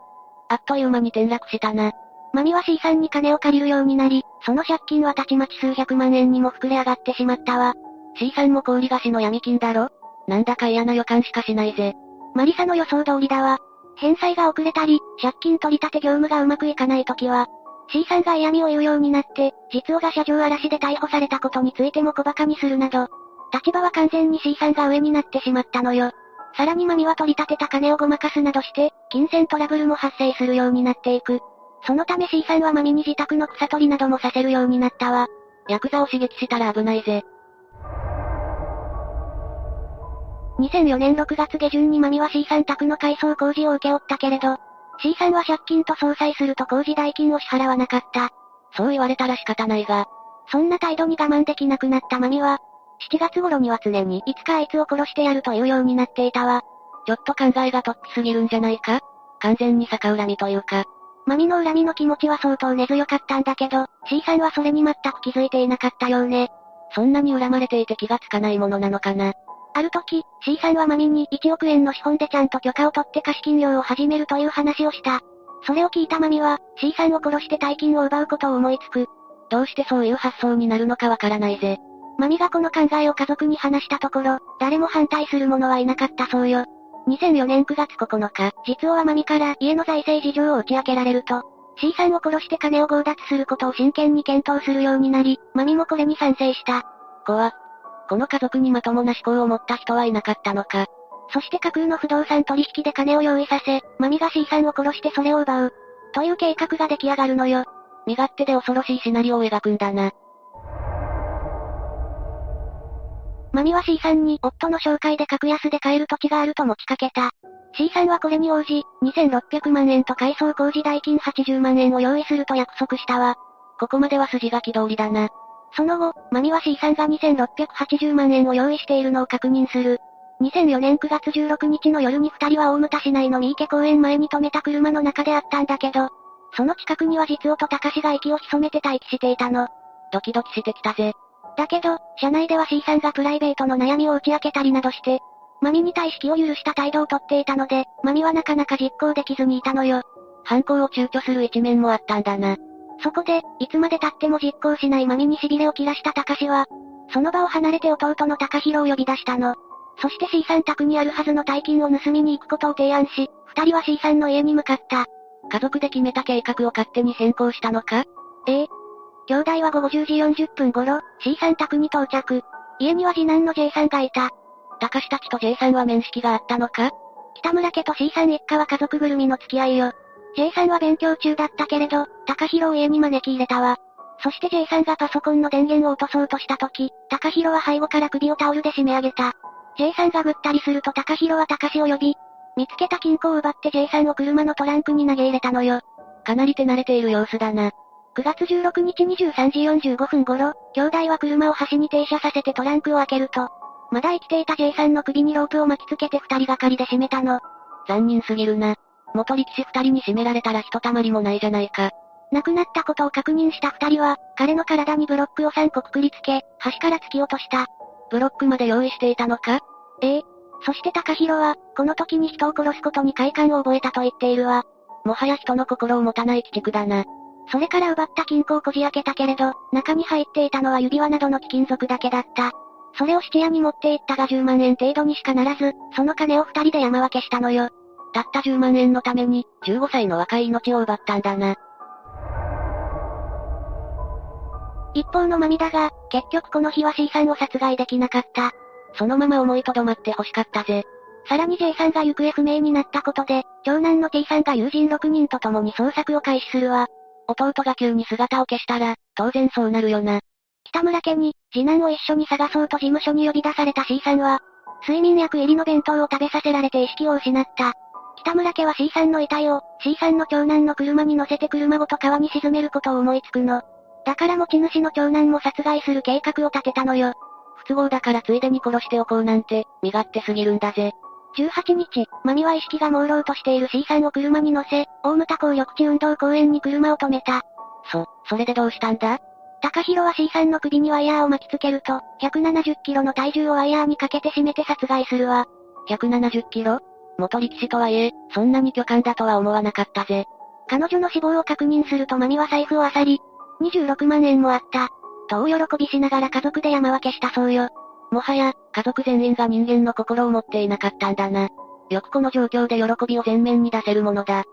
あっという間に転落したな。マミは C さんに金を借りるようになり、その借金はたちまち数百万円にも膨れ上がってしまったわ。C さんも氷菓子の闇金だろ？なんだか嫌な予感しかしないぜ。マリサの予想通りだわ。返済が遅れたり、借金取り立て業務がうまくいかないときは、C さんが嫌味を言うようになって、実王が車上荒らしで逮捕されたことについても小馬鹿にするなど、立場は完全に C さんが上になってしまったのよ。さらにマミは取り立てた金をごまかすなどして、金銭トラブルも発生するようになっていく。そのため C さんはマミに自宅の草取りなどもさせるようになったわ。ヤクザを刺激したら危ないぜ。2004年6月下旬にマミは C さん宅の改装工事を請け負ったけれど、C さんは借金と相殺すると工事代金を支払わなかった。そう言われたら仕方ないが。そんな態度に我慢できなくなったマミは、7月頃には常にいつかあいつを殺してやるというようになっていたわ。ちょっと考えが突飛すぎるんじゃないか？完全に逆恨みというか。マミの恨みの気持ちは相当根強かったんだけど、C さんはそれに全く気づいていなかったようね。そんなに恨まれていて気がつかないものなのかな。ある時、C さんはマミに1億円の資本でちゃんと許可を取って貸金業を始めるという話をした。それを聞いたマミは、C さんを殺して大金を奪うことを思いつく。どうしてそういう発想になるのかわからないぜ。マミがこの考えを家族に話したところ、誰も反対する者はいなかったそうよ。2004年9月9日、実はマミから家の財政事情を打ち明けられると、C さんを殺して金を強奪することを真剣に検討するようになり、マミもこれに賛成した。怖。この家族にまともな思考を持った人はいなかったのか。そして架空の不動産取引で金を用意させ、マミが C さんを殺してそれを奪う。という計画が出来上がるのよ。身勝手で恐ろしいシナリオを描くんだな。マミは C さんに夫の紹介で格安で買える土地があると持ちかけた。C さんはこれに応じ、2600万円と改装工事代金80万円を用意すると約束したわ。ここまでは筋書き通りだな。その後、マミは C さんが2680万円を用意しているのを確認する。2004年9月16日の夜に二人は大牟田市内の三池公園前に停めた車の中であったんだけど、その近くには実夫と高志が息を潜めて待機していたの。ドキドキしてきたぜ。だけど、車内では C さんがプライベートの悩みを打ち明けたりなどして、マミに対し気を許した態度をとっていたので、マミはなかなか実行できずにいたのよ。犯行を躊躇する一面もあったんだな。そこで、いつまで経っても実行しないマミに痺れを切らした高志は、その場を離れて弟の高弘を呼び出したの。そして C さん宅にあるはずの大金を盗みに行くことを提案し、二人は C さんの家に向かった。家族で決めた計画を勝手に変更したのか？ええ、兄弟は午後10時40分頃、C さん宅に到着。家には次男の J さんがいた。高志たちと J さんは面識があったのか？北村家と C さん一家は家族ぐるみの付き合いよ。J さんは勉強中だったけれど、高弘を家に招き入れたわ。そして J さんがパソコンの電源を落とそうとした時、高弘は背後から首をタオルで締め上げた。J さんがぐったりすると高弘は高志を呼び、見つけた金庫を奪って J さんを車のトランクに投げ入れたのよ。かなり手慣れている様子だな。9月16日23時45分頃、兄弟は車を橋に停車させてトランクを開けると、まだ生きていた J さんの首にロープを巻きつけて二人がかりで締めたの。残忍すぎるな。元力士二人に締められたらひとたまりもないじゃないか。亡くなったことを確認した二人は、彼の体にブロックを3個くくりつけ、橋から突き落とした。ブロックまで用意していたのか？ええ。そして高弘は、この時に人を殺すことに快感を覚えたと言っているわ。もはや人の心を持たない鬼畜だな。それから奪った金庫をこじ開けたけれど、中に入っていたのは指輪などの貴金属だけだった。それを質屋に持って行ったが10万円程度にしかならず、その金を二人で山分けしたのよ。たった10万円のために、15歳の若い命を奪ったんだな。一方のマミだが、結局この日は C さんを殺害できなかった。そのまま思いとどまって欲しかったぜ。さらに J さんが行方不明になったことで、長男の T さんが友人6人と共に捜索を開始するわ。弟が急に姿を消したら、当然そうなるよな。北村家に、次男を一緒に探そうと事務所に呼び出された C さんは、睡眠薬入りの弁当を食べさせられて意識を失った。北村家は C さんの遺体を、C さんの長男の車に乗せて車ごと川に沈めることを思いつくの。だから持ち主の長男も殺害する計画を立てたのよ。不都合だからついでに殺しておこうなんて、身勝手すぎるんだぜ。18日、マミは意識が朦朧としている C さんを車に乗せ、大牟田港緑地運動公園に車を止めた。そ、それでどうしたんだ？高弘は C さんの首にワイヤーを巻きつけると、170キロの体重をワイヤーにかけて締めて殺害するわ。170キロ？元力士とはいえ、そんなに巨漢だとは思わなかったぜ。彼女の死亡を確認するとマミは財布を漁り、26万円もあった。と大喜びしながら家族で山分けしたそうよ。もはや、家族全員が人間の心を持っていなかったんだな。よくこの状況で喜びを前面に出せるものだ。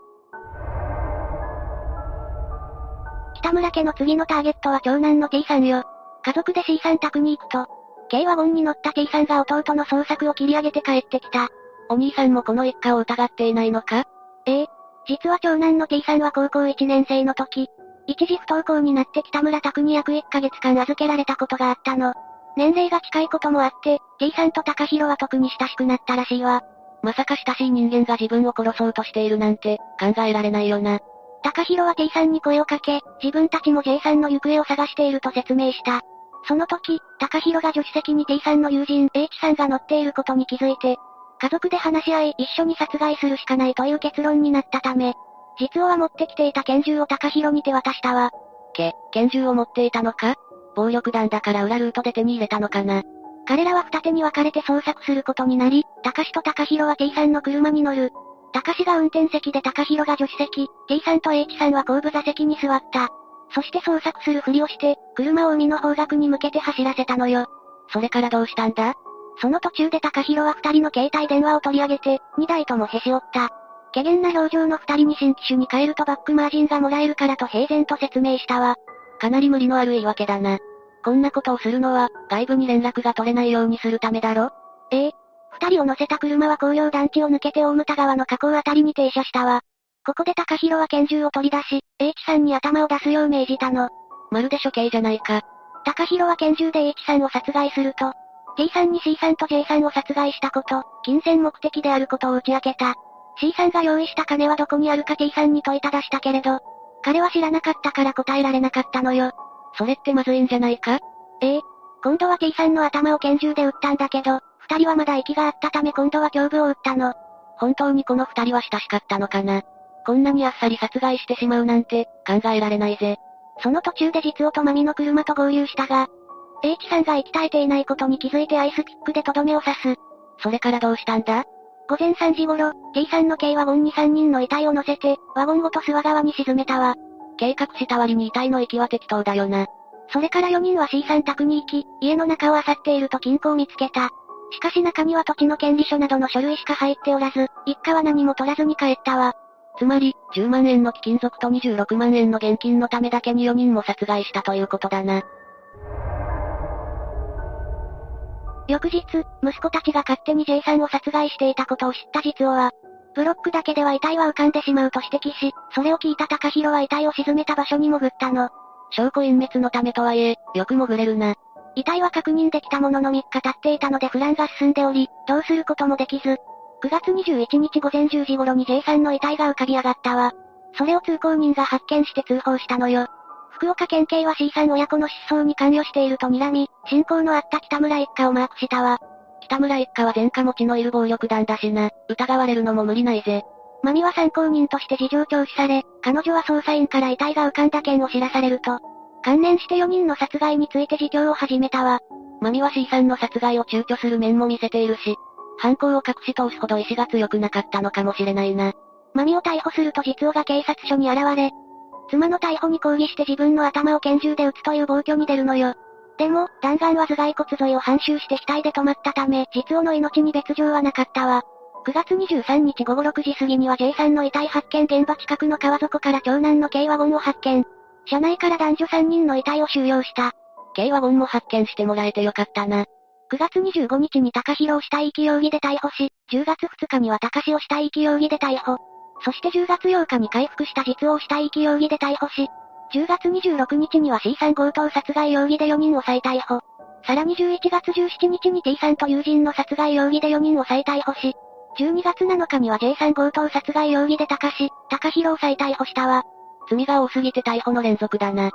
北村家の次のターゲットは長男の T さんよ。家族で C さん宅に行くと、軽ワゴンに乗った T さんが弟の捜索を切り上げて帰ってきた。お兄さんもこの一家を疑っていないのか？ええ。実は長男の T さんは高校1年生の時、一時不登校になって北村宅に約1ヶ月間預けられたことがあったの。年齢が近いこともあって、T さんと高弘は特に親しくなったらしいわ。まさか親しい人間が自分を殺そうとしているなんて、考えられないよな。高弘は T さんに声をかけ、自分たちも J さんの行方を探していると説明した。その時、高弘が助手席に T さんの友人 H さんが乗っていることに気づいて、家族で話し合い一緒に殺害するしかないという結論になったため、実は持ってきていた拳銃を高弘に手渡したわ。け、拳銃を持っていたのか？暴力団だから裏ルートで手に入れたのかな？彼らは二手に分かれて捜索することになり、高志と高弘は T さんの車に乗る。高志が運転席で高弘が助手席、T さんと H さんは後部座席に座った。そして捜索するふりをして、車を海の方角に向けて走らせたのよ。それからどうしたんだ？その途中で高弘は二人の携帯電話を取り上げて、二台ともへし折った。怪げな表情の二人に新機種に変えるとバックマージンがもらえるからと平然と説明したわ。かなり無理のある言い訳だな。こんなことをするのは、外部に連絡が取れないようにするためだろ？ええ。二人を乗せた車は工業団地を抜けて大牟田川の河口あたりに停車したわ。ここで高弘は拳銃を取り出し、H さんに頭を出すよう命じたの。まるで処刑じゃないか。高弘は拳銃で H さんを殺害すると、T さんに C さんと J さんを殺害したこと、金銭目的であることを打ち明けた。C さんが用意した金はどこにあるか T さんに問いただしたけれど、彼は知らなかったから答えられなかったのよ。それってまずいんじゃないか？ええ。今度は T さんの頭を拳銃で撃ったんだけど、二人はまだ息があったため今度は胸部を撃ったの。本当にこの二人は親しかったのかな？こんなにあっさり殺害してしまうなんて、考えられないぜ。その途中で実音とマミの車と合流したが、H さんが息絶えていないことに気づいてアイスピックでとどめを刺す。それからどうしたんだ？午前3時頃、T さんの軽ワゴンに3人の遺体を乗せて、ワゴンごと諏訪川に沈めたわ。計画した割に遺体の息は適当だよな。それから4人は C さん宅に行き、家の中を漁っていると金庫を見つけた。しかし中には土地の権利書などの書類しか入っておらず、一家は何も取らずに帰ったわ。つまり、10万円の貴金属と26万円の現金のためだけに4人も殺害したということだな。翌日、息子たちが勝手に J さんを殺害していたことを知った実王は、ブロックだけでは遺体は浮かんでしまうと指摘し、それを聞いた高弘は遺体を沈めた場所に潜ったの。証拠隠滅のためとはいえ、よく潜れるな。遺体は確認できたものの3日経っていたのでフランが進んでおり、どうすることもできず。9月21日午前10時頃に J さんの遺体が浮かび上がったわ。それを通行人が発見して通報したのよ。福岡県警は C さん親子の失踪に関与していると睨み、信仰のあった北村一家をマークしたわ。北村一家は前科持ちのいる暴力団だしな、疑われるのも無理ないぜ。マミは参考人として事情聴取され、彼女は捜査員から遺体が浮かんだ件を知らされると、関連して4人の殺害について自供を始めたわ。マミは C さんの殺害を躊躇する面も見せているし、犯行を隠し通すほど意志が強くなかったのかもしれないな。マミを逮捕すると実夫が警察署に現れ、妻の逮捕に抗議して自分の頭を拳銃で撃つという暴挙に出るのよ。でも、弾丸は頭蓋骨沿いを反襲して死体で止まったため、実夫の命に別状はなかったわ。9月23日午後6時過ぎには J さんの遺体発見現場近くの川底から長男の軽ワゴンを発見。車内から男女3人の遺体を収容した。軽ワゴンも発見してもらえてよかったな。9月25日に高広を死体遺棄容疑で逮捕し、10月2日には高志を死体遺棄容疑で逮捕。そして10月8日に回復した実を死体遺棄容疑で逮捕し、10月26日には C さん強盗殺害容疑で4人を再逮捕。さらに11月17日に T さんと友人の殺害容疑で4人を再逮捕し、12月7日には J さん強盗殺害容疑で高志、高広を再逮捕したわ。罪が多すぎて逮捕の連続だな。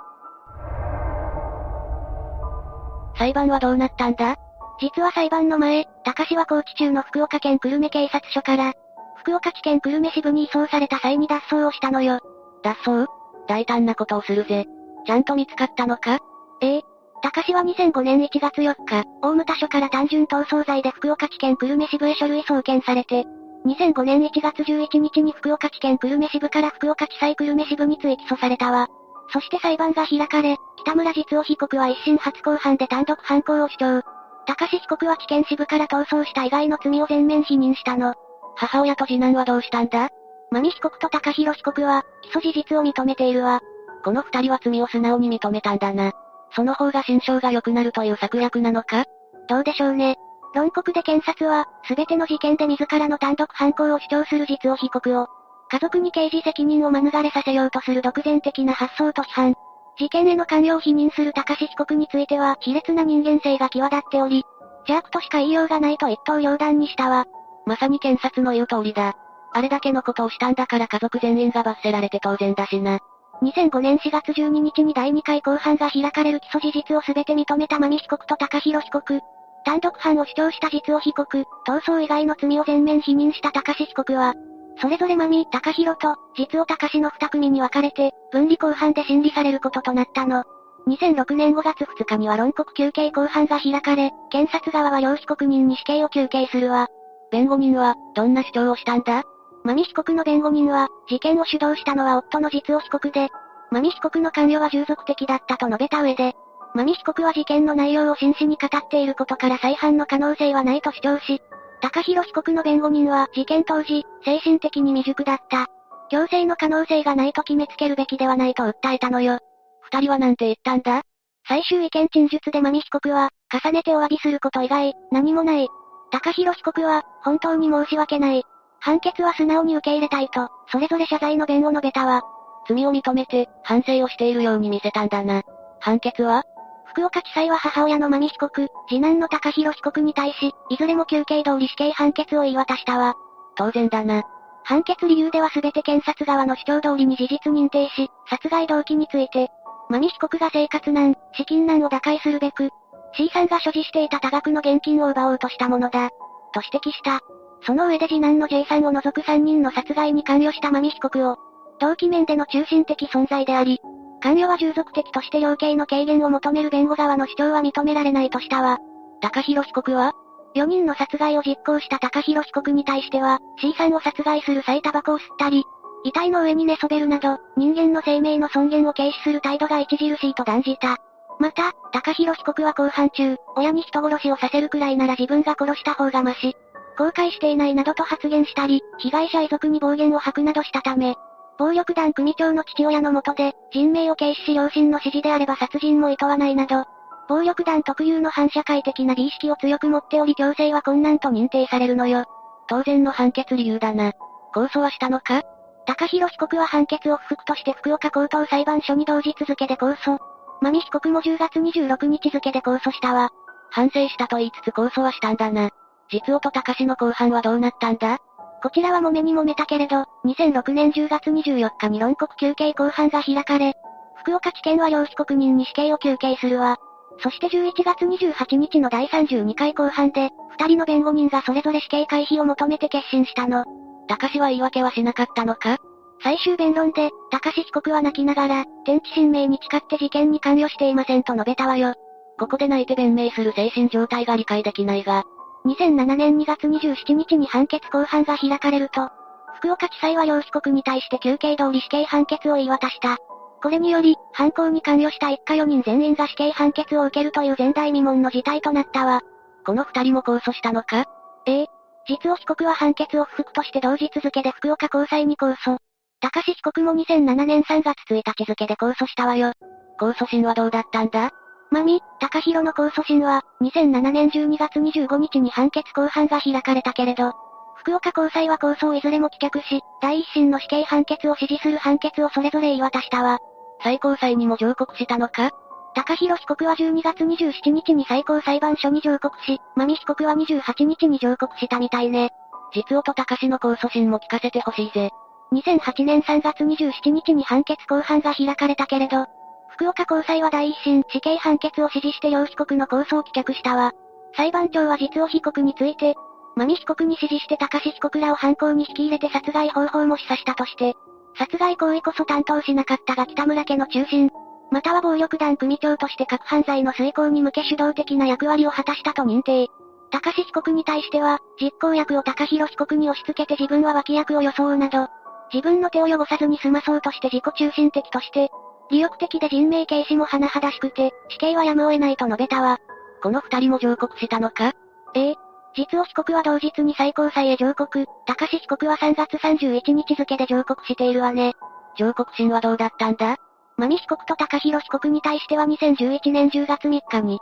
裁判はどうなったんだ？実は裁判の前、高志は高知中の福岡県久留米警察署から、福岡地検久留米支部に移送された際に脱走をしたのよ。脱走？大胆なことをするぜ。ちゃんと見つかったのか？ええ。高志は2005年1月4日、大牟田署から単純逃走罪で福岡地検久留米支部へ書類送検されて、2005年1月11日に福岡地検久留米支部から福岡地裁久留米支部に追起訴されたわ。そして裁判が開かれ、北村実夫被告は一審初公判で単独犯行を主張。高志被告は地検支部から逃走した以外の罪を全面否認したの。母親と次男はどうしたんだ？マミ被告と高弘被告は、起訴事実を認めているわ。この二人は罪を素直に認めたんだな。その方が心象が良くなるという策略なのか？どうでしょうね。論告で検察は、すべての事件で自らの単独犯行を主張する実を被告を、家族に刑事責任を免れさせようとする独善的な発想と批判。事件への関与を否認する高志被告については、卑劣な人間性が際立っており、邪悪としか言いようがないと一刀両断にしたわ。まさに検察の言う通りだ。あれだけのことをしたんだから家族全員が罰せられて当然だしな。2005年4月12日に第2回公判が開かれる起訴事実を全て認めたマミ被告と高弘被告。単独犯を主張した実を被告、逃走以外の罪を全面否認した高志被告は、それぞれマミ、高弘と、実を高志の二組に分かれて、分離公判で審理されることとなったの。2006年5月2日には論告休刑公判が開かれ、検察側は両被告人に死刑を求刑するわ。弁護人は、どんな主張をしたんだ？マミ被告の弁護人は、事件を主導したのは夫の実を被告で、マミ被告の関与は従属的だったと述べた上で、マミ被告は事件の内容を真摯に語っていることから再犯の可能性はないと主張し、高弘被告の弁護人は事件当時、精神的に未熟だった。強制の可能性がないと決めつけるべきではないと訴えたのよ。二人はなんて言ったんだ？最終意見陳述でマミ被告は、重ねてお詫びすること以外、何もない。高弘被告は、本当に申し訳ない。判決は素直に受け入れたいと、それぞれ謝罪の弁を述べたわ。罪を認めて、反省をしているように見せたんだな。判決は福岡地裁は母親の真美被告、次男の高弘被告に対し、いずれも休刑通り死刑判決を言い渡したわ。当然だな。判決理由では全て検察側の主張通りに事実認定し、殺害動機について、真美被告が生活難、資金難を打開するべく、C さんが所持していた多額の現金を奪おうとしたものだ。と指摘した。その上で次男の J さんを除く3人の殺害に関与した真美被告を、動機面での中心的存在であり、関与は従属的として量刑の軽減を求める弁護側の主張は認められないとしたわ。高弘被告は ?4 人の殺害を実行した高弘被告に対しては、C さんを殺害する際タバコを吸ったり、遺体の上に寝そべるなど、人間の生命の尊厳を軽視する態度が著しいと断じた。また、高弘被告は公判中、親に人殺しをさせるくらいなら自分が殺した方がマシ。後悔していないなどと発言したり、被害者遺族に暴言を吐くなどしたため、暴力団組長の父親のもとで、人命を軽視し両親の指示であれば殺人も厭わないなど、暴力団特有の反社会的な美意識を強く持っており強制は困難と認定されるのよ。当然の判決理由だな。控訴はしたのか？高弘被告は判決を不服として福岡高等裁判所に同日付で控訴。マミ被告も10月26日付で控訴したわ。反省したと言いつつ控訴はしたんだな。実夫と高志の公判はどうなったんだ？こちらは揉めに揉めたけれど、2006年10月24日に論告休刑公判が開かれ、福岡地検は両被告人に死刑を求刑するわ。そして11月28日の第32回公判で、二人の弁護人がそれぞれ死刑回避を求めて決心したの。高志は言い訳はしなかったのか？最終弁論で、高志被告は泣きながら、天地神明に誓って事件に関与していませんと述べたわよ。ここで泣いて弁明する精神状態が理解できないが。2007年2月27日に判決公判が開かれると、福岡地裁は両被告に対して休刑通り死刑判決を言い渡した。これにより、犯行に関与した一家4人全員が死刑判決を受けるという前代未聞の事態となったわ。この二人も控訴したのか？ええ。実を被告は判決を不服として同日付で福岡高裁に控訴。高志被告も2007年3月1日付で控訴したわよ。控訴審はどうだったんだ？まみ、高弘の控訴審は、2007年12月25日に判決公判が開かれたけれど、福岡高裁は控訴をいずれも棄却し、第一審の死刑判決を支持する判決をそれぞれ言い渡したわ。最高裁にも上告したのか？高弘被告は12月27日に最高裁判所に上告し、マミ被告は28日に上告したみたいね。実夫と高志の控訴審も聞かせてほしいぜ。2008年3月27日に判決公判が開かれたけれど、福岡高裁は第一審死刑判決を支持して両被告の控訴を棄却したわ。裁判長は実夫被告について、マミ被告に指示して高志被告らを犯行に引き入れて殺害方法も示唆したとして、殺害行為こそ担当しなかったが北村家の中心、または暴力団組長として各犯罪の遂行に向け主導的な役割を果たしたと認定。高志被告に対しては、実行役を高弘被告に押し付けて自分は脇役を装うなど、自分の手を汚さずに済まそうとして自己中心的として、利欲的で人命軽視も甚だしくて、死刑はやむを得ないと述べたわ。この二人も上告したのか？ええ。実を被告は同日に最高裁へ上告、高志被告は3月31日付で上告しているわね。上告審はどうだったんだ？マミ被告と高弘被告に対しては2011年10月3日に、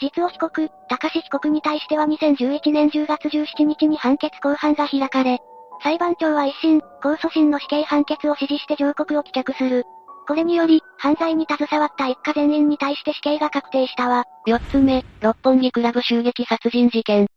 実を被告、高志被告に対しては2011年10月17日に判決公判が開かれ、裁判長は一審、控訴審の死刑判決を支持して上告を棄却する。これにより、犯罪に携わった一家全員に対して死刑が確定したわ。四つ目、六本木クラブ襲撃殺人事件。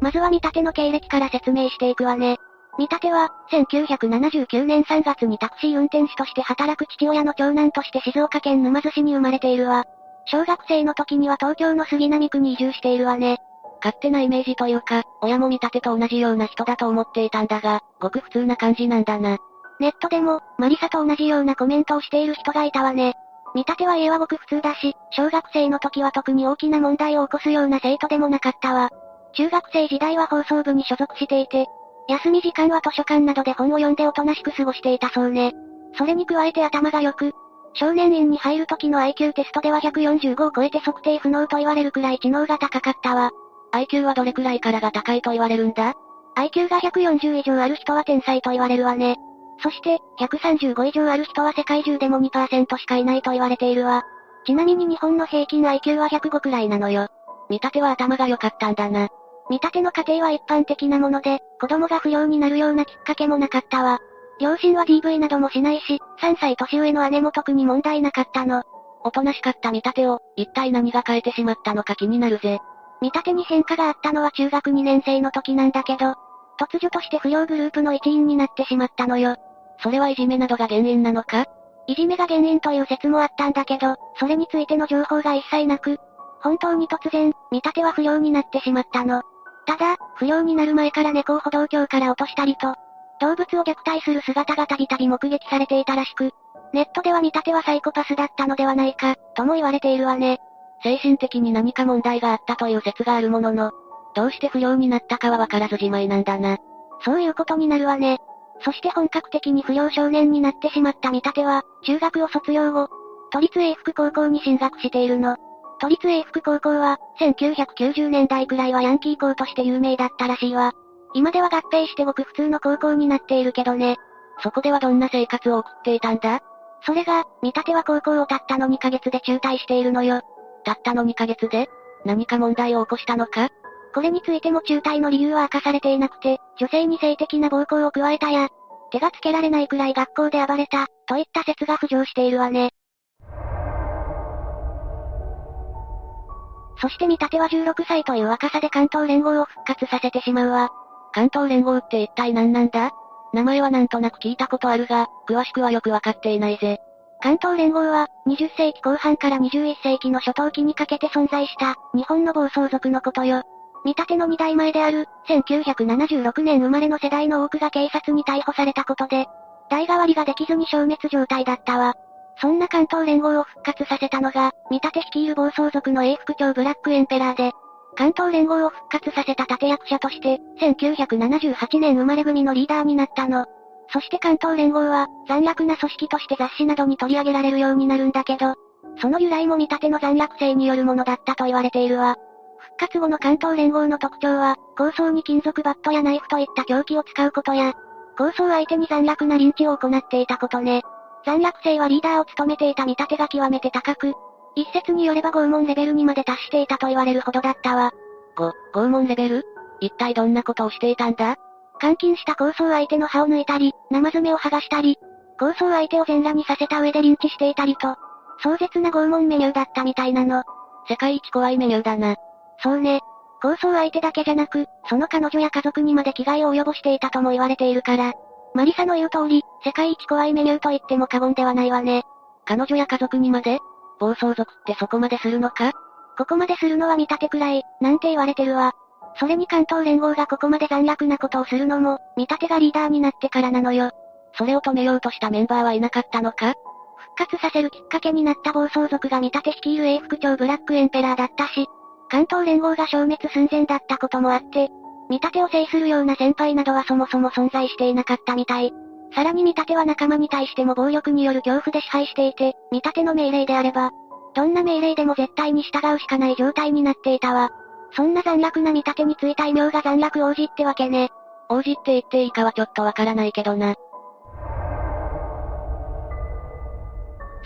まずは見立ての経歴から説明していくわね。見立ては、1979年3月にタクシー運転手として働く父親の長男として静岡県沼津市に生まれているわ。小学生の時には東京の杉並区に移住しているわね。勝手なイメージというか、親も見立てと同じような人だと思っていたんだが、ごく普通な感じなんだな。ネットでも、マリサと同じようなコメントをしている人がいたわね。見立ては家はごく普通だし、小学生の時は特に大きな問題を起こすような生徒でもなかったわ。中学生時代は放送部に所属していて、休み時間は図書館などで本を読んでおとなしく過ごしていたそうね。それに加えて頭が良く、少年院に入る時の IQ テストでは145を超えて測定不能と言われるくらい知能が高かったわ。IQ はどれくらいからが高いと言われるんだ ?IQ が140以上ある人は天才と言われるわね。そして、135以上ある人は世界中でも2%しかいないと言われているわ。ちなみに日本の平均 IQ は105くらいなのよ。見立ては頭が良かったんだな。見立ての家庭は一般的なもので、子供が不良になるようなきっかけもなかったわ。両親は DV などもしないし、3歳年上の姉も特に問題なかったの。おとなしかった見立てを、一体何が変えてしまったのか気になるぜ。見立てに変化があったのは中学2年生の時なんだけど、突如として不良グループの一員になってしまったのよ。それはいじめなどが原因なのか？いじめが原因という説もあったんだけど、それについての情報が一切なく、本当に突然、見立ては不良になってしまったの。ただ、不良になる前から猫を歩道橋から落としたりと、動物を虐待する姿がたびたび目撃されていたらしく、ネットでは見立てはサイコパスだったのではないか、とも言われているわね。精神的に何か問題があったという説があるものの、どうして不良になったかはわからずじまいなんだな。そういうことになるわね。そして本格的に不良少年になってしまった見立ては、中学を卒業後、都立英福高校に進学しているの。都立英福高校は、1990年代くらいはヤンキー校として有名だったらしいわ。今では合併してごく普通の高校になっているけどね。そこではどんな生活を送っていたんだ？それが、見立ては高校をたったの2ヶ月で中退しているのよ。たったの2ヶ月で？何か問題を起こしたのか？これについても中退の理由は明かされていなくて、女性に性的な暴行を加えたや、手がつけられないくらい学校で暴れた、といった説が浮上しているわね。そして見立ては16歳という若さで関東連合を復活させてしまうわ。関東連合って一体何なんだ？名前はなんとなく聞いたことあるが、詳しくはよくわかっていないぜ。関東連合は、20世紀後半から21世紀の初頭期にかけて存在した、日本の暴走族のことよ。見立ての2代前である、1976年生まれの世代の多くが警察に逮捕されたことで、代替わりができずに消滅状態だったわ。そんな関東連合を復活させたのが、見立て率いる暴走族の英副長ブラックエンペラーで、関東連合を復活させた立役者として、1978年生まれ組のリーダーになったの。そして関東連合は、残虐な組織として雑誌などに取り上げられるようになるんだけど、その由来も見立ての残虐性によるものだったと言われているわ。復活後の関東連合の特徴は、構想に金属バットやナイフといった凶器を使うことや、構想相手に残虐なリンチを行っていたことね。残虐性はリーダーを務めていた見立てが極めて高く、一説によれば拷問レベルにまで達していたと言われるほどだったわ。ご、拷問レベル？一体どんなことをしていたんだ？監禁した構想相手の歯を抜いたり、生爪を剥がしたり、構想相手を全裸にさせた上でリンチしていたりと、壮絶な拷問メニューだったみたいなの。世界一怖いメニューだな。そうね。構想相手だけじゃなく、その彼女や家族にまで危害を及ぼしていたとも言われているから。マリサの言う通り、世界一怖いメニューと言っても過言ではないわね。彼女や家族にまで？暴走族ってそこまでするのか？ここまでするのは見立てくらい、なんて言われてるわ。それに関東連合がここまで残虐なことをするのも、見立てがリーダーになってからなのよ。それを止めようとしたメンバーはいなかったのか？復活させるきっかけになった暴走族が見立て率いる英副長ブラックエンペラーだったし、関東連合が消滅寸前だったこともあって、見立てを制するような先輩などはそもそも存在していなかったみたい。さらに見立ては仲間に対しても暴力による恐怖で支配していて、見立ての命令であれば、どんな命令でも絶対に従うしかない状態になっていたわ。そんな残虐な見立てについた異名が残虐王子ってわけね。王子って言っていいかはちょっとわからないけどな。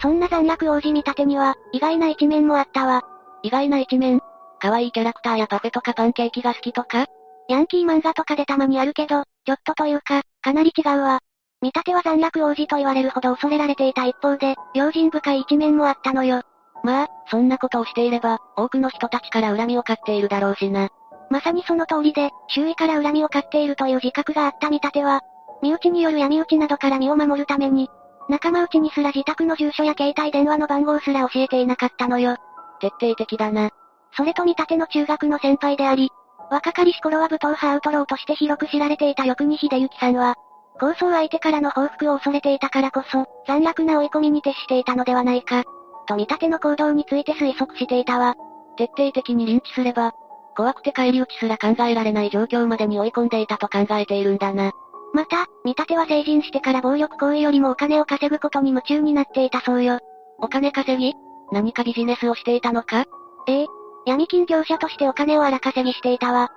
そんな残虐王子見立てには、意外な一面もあったわ。意外な一面？可愛いキャラクターやパフェとかパンケーキが好きとか？ヤンキー漫画とかでたまにあるけど、ちょっとというか、かなり違うわ。見立ては残虐王子と言われるほど恐れられていた一方で、用心深い一面もあったのよ。まあ、そんなことをしていれば、多くの人たちから恨みを買っているだろうしな。まさにその通りで、周囲から恨みを買っているという自覚があった見立ては、身内による闇討ちなどから身を守るために、仲間内にすら自宅の住所や携帯電話の番号すら教えていなかったのよ。徹底的だな。それと見立ての中学の先輩であり、若かりし頃は武闘派アウトローとして広く知られていた翌に秀幸さんは、構想相手からの報復を恐れていたからこそ、残虐な追い込みに徹していたのではないか。と見立ての行動について推測していたわ。徹底的にリンチすれば、怖くて帰り討ちすら考えられない状況までに追い込んでいたと考えているんだな。また、見立ては成人してから暴力行為よりもお金を稼ぐことに夢中になっていたそうよ。お金稼ぎ？何かビジネスをしていたのか？ええ。闇金業者としてお金を荒稼ぎしていたわ。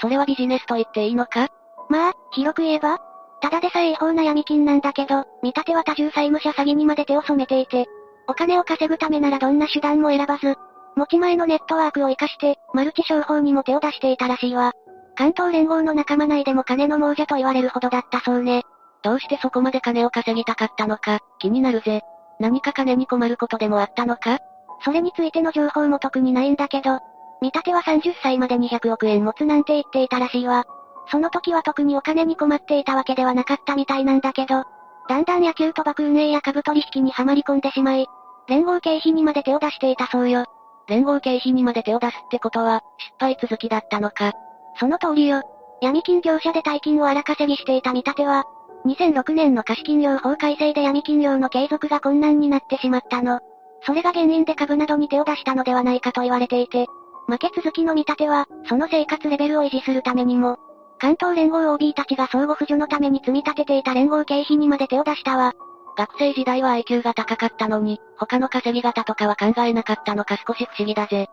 それはビジネスと言っていいのか？まあ、広く言えばただでさえ違法な闇金なんだけど、見立ては多重債務者詐欺にまで手を染めていて、お金を稼ぐためならどんな手段も選ばず、持ち前のネットワークを活かして、マルチ商法にも手を出していたらしいわ。関東連合の仲間内でも金の亡者と言われるほどだったそうね。どうしてそこまで金を稼ぎたかったのか、気になるぜ。何か金に困ることでもあったのか？それについての情報も特にないんだけど、見立ては30歳まで200億円持つなんて言っていたらしいわ。その時は特にお金に困っていたわけではなかったみたいなんだけど、だんだん野球賭博運営や株取引にはまり込んでしまい、連合経費にまで手を出していたそうよ。連合経費にまで手を出すってことは、失敗続きだったのか。その通りよ。闇金業者で大金を荒稼ぎしていた見立ては、2006年の貸金業法改正で闇金業の継続が困難になってしまったの。それが原因で株などに手を出したのではないかと言われていて、負け続きの見立ては、その生活レベルを維持するためにも、関東連合 OB たちが相互扶助のために積み立てていた連合経費にまで手を出したわ。学生時代は IQ が高かったのに、他の稼ぎ方とかは考えなかったのか少し不思議だぜ。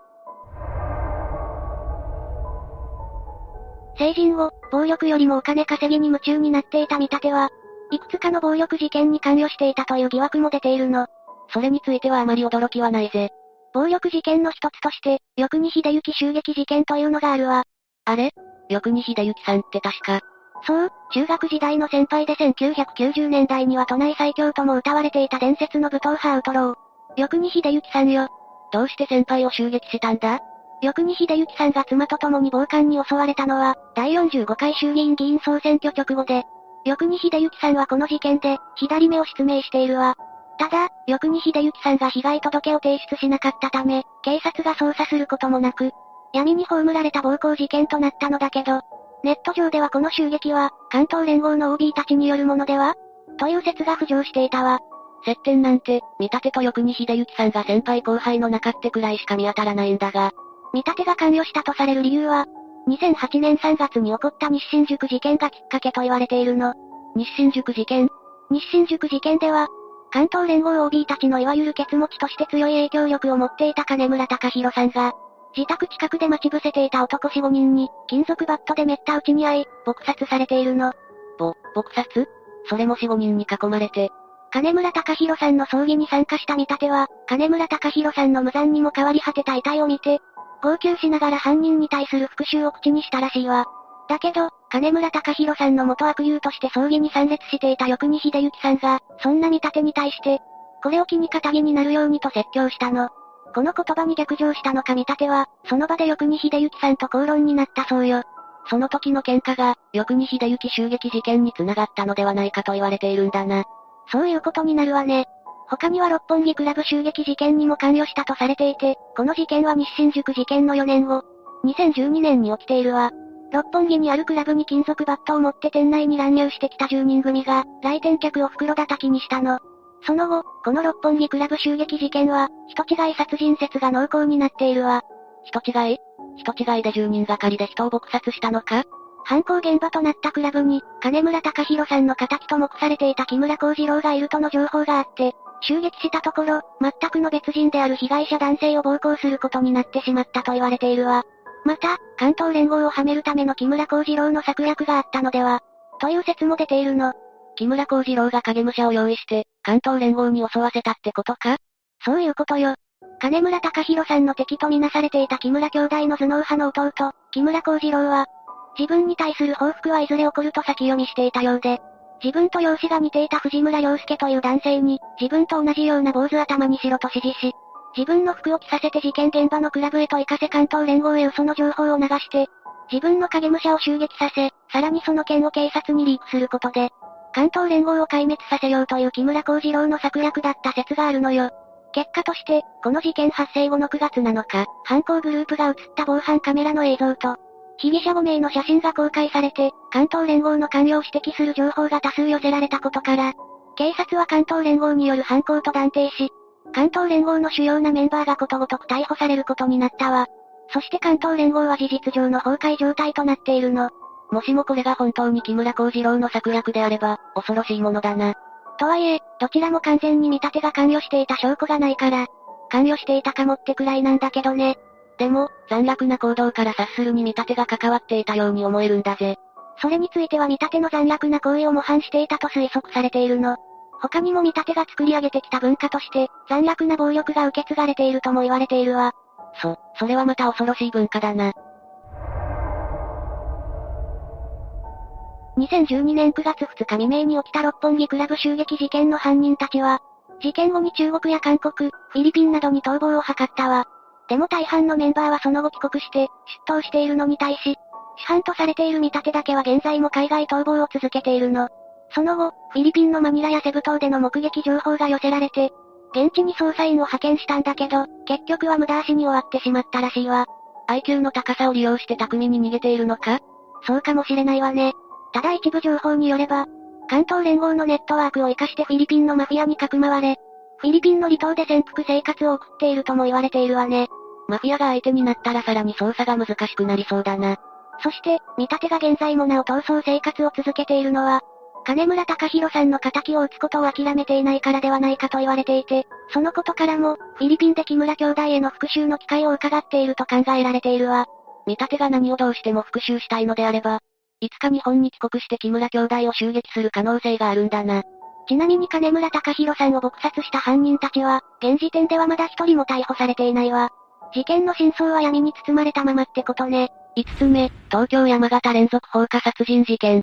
成人後、暴力よりもお金稼ぎに夢中になっていた見立ては、いくつかの暴力事件に関与していたという疑惑も出ているの。それについてはあまり驚きはないぜ。暴力事件の一つとして、翌に秀行襲撃事件というのがあるわ。あれ？翌に秀幸さんって確か。そう、中学時代の先輩で1990年代には都内最強とも歌われていた伝説の武闘派アウトロー。翌に秀幸さんよ。どうして先輩を襲撃したんだ？翌に秀幸さんが妻と共に暴漢に襲われたのは、第45回衆議院議員総選挙直後で、翌に秀幸さんはこの事件で、左目を失明しているわ。ただ、翌に秀幸さんが被害届を提出しなかったため、警察が捜査することもなく、闇に葬られた暴行事件となったのだけど、ネット上ではこの襲撃は、関東連合の OB たちによるものでは？という説が浮上していたわ。接点なんて、見立てと翌に秀幸さんが先輩後輩の中ってくらいしか見当たらないんだが。見立てが関与したとされる理由は、2008年3月に起こった日清塾事件がきっかけと言われているの。日清塾事件？日清塾事件では、関東連合 OB たちのいわゆるケツ持ちとして強い影響力を持っていた金村隆弘さんが、自宅近くで待ち伏せていた男4、5人に、金属バットでめった打ちに遭い、撲殺されているの。ぼ、撲殺？それも4、5人に囲まれて。金村隆弘さんの葬儀に参加した見立ては、金村隆弘さんの無残にも変わり果てた遺体を見て、号泣しながら犯人に対する復讐を口にしたらしいわ。だけど、金村隆弘さんの元悪友として葬儀に参列していた翌に秀幸さんが、そんな見立てに対して、これを機に仇になるようにと説教したの。この言葉に逆上したのか見立ては、その場で翌に秀幸さんと口論になったそうよ。その時の喧嘩が、翌に秀幸襲撃事件に繋がったのではないかと言われているんだな。そういうことになるわね。他には六本木クラブ襲撃事件にも関与したとされていて、この事件は日清塾事件の4年後、2012年に起きているわ。六本木にあるクラブに金属バットを持って店内に乱入してきた10人組が、来店客を袋叩きにしたの。その後、この六本木クラブ襲撃事件は、人違い殺人説が濃厚になっているわ。人違い？人違いで10人がかりで人を撲殺したのか？犯行現場となったクラブに、金村隆弘さんの仇と目されていた木村幸次郎がいるとの情報があって、襲撃したところ、全くの別人である被害者男性を暴行することになってしまったと言われているわ。また、関東連合をはめるための木村幸次郎の策略があったのでは、という説も出ているの。木村幸次郎が影武者を用意して、関東連合に襲わせたってことか？そういうことよ。金村隆弘さんの敵とみなされていた木村兄弟の頭脳派の弟、木村幸次郎は、自分に対する報復はいずれ起こると先読みしていたようで、自分と容姿が似ていた藤村良介という男性に、自分と同じような坊主頭にしろと指示し、自分の服を着させて事件現場のクラブへと行かせ関東連合へ嘘の情報を流して、自分の影武者を襲撃させ、さらにその件を警察にリークすることで、関東連合を壊滅させようという木村幸次郎の策略だった説があるのよ。結果として、この事件発生後の9月7日、犯行グループが映った防犯カメラの映像と、被疑者5名の写真が公開されて、関東連合の関与を指摘する情報が多数寄せられたことから、警察は関東連合による犯行と断定し、関東連合の主要なメンバーがことごとく逮捕されることになったわ。そして関東連合は事実上の崩壊状態となっているの。もしもこれが本当に木村幸次郎の策略であれば、恐ろしいものだな。とはいえ、どちらも完全に見立てが関与していた証拠がないから、関与していたかもってくらいなんだけどね。でも、残虐な行動から察するに見立てが関わっていたように思えるんだぜ。それについては見立ての残虐な行為を模範していたと推測されているの。他にも見立てが作り上げてきた文化として、残虐な暴力が受け継がれているとも言われているわ。そ、それはまた恐ろしい文化だな。2012年9月2日未明に起きた六本木クラブ襲撃事件の犯人たちは、事件後に中国や韓国、フィリピンなどに逃亡を図ったわ。でも大半のメンバーはその後帰国して、出頭しているのに対し、主犯とされている見立てだけは現在も海外逃亡を続けているの。その後、フィリピンのマニラやセブ島での目撃情報が寄せられて、現地に捜査員を派遣したんだけど、結局は無駄足に終わってしまったらしいわ。IQ の高さを利用して巧みに逃げているのか？そうかもしれないわね。ただ一部情報によれば、関東連合のネットワークを活かしてフィリピンのマフィアにかくまわれ、フィリピンの離島で潜伏生活を送っているとも言われているわね。マフィアが相手になったらさらに捜査が難しくなりそうだな。そして、見立てが現在もなお逃走生活を続けているのは、金村隆弘さんの仇を撃つことを諦めていないからではないかと言われていて、そのことからも、フィリピンで木村兄弟への復讐の機会を伺っていると考えられているわ。見立てが何をどうしても復讐したいのであれば、いつか日本に帰国して木村兄弟を襲撃する可能性があるんだな。ちなみに金村隆弘さんを撲殺した犯人たちは、現時点ではまだ一人も逮捕されていないわ。事件の真相は闇に包まれたままってことね。5つ目、東京山形連続放火殺人事件。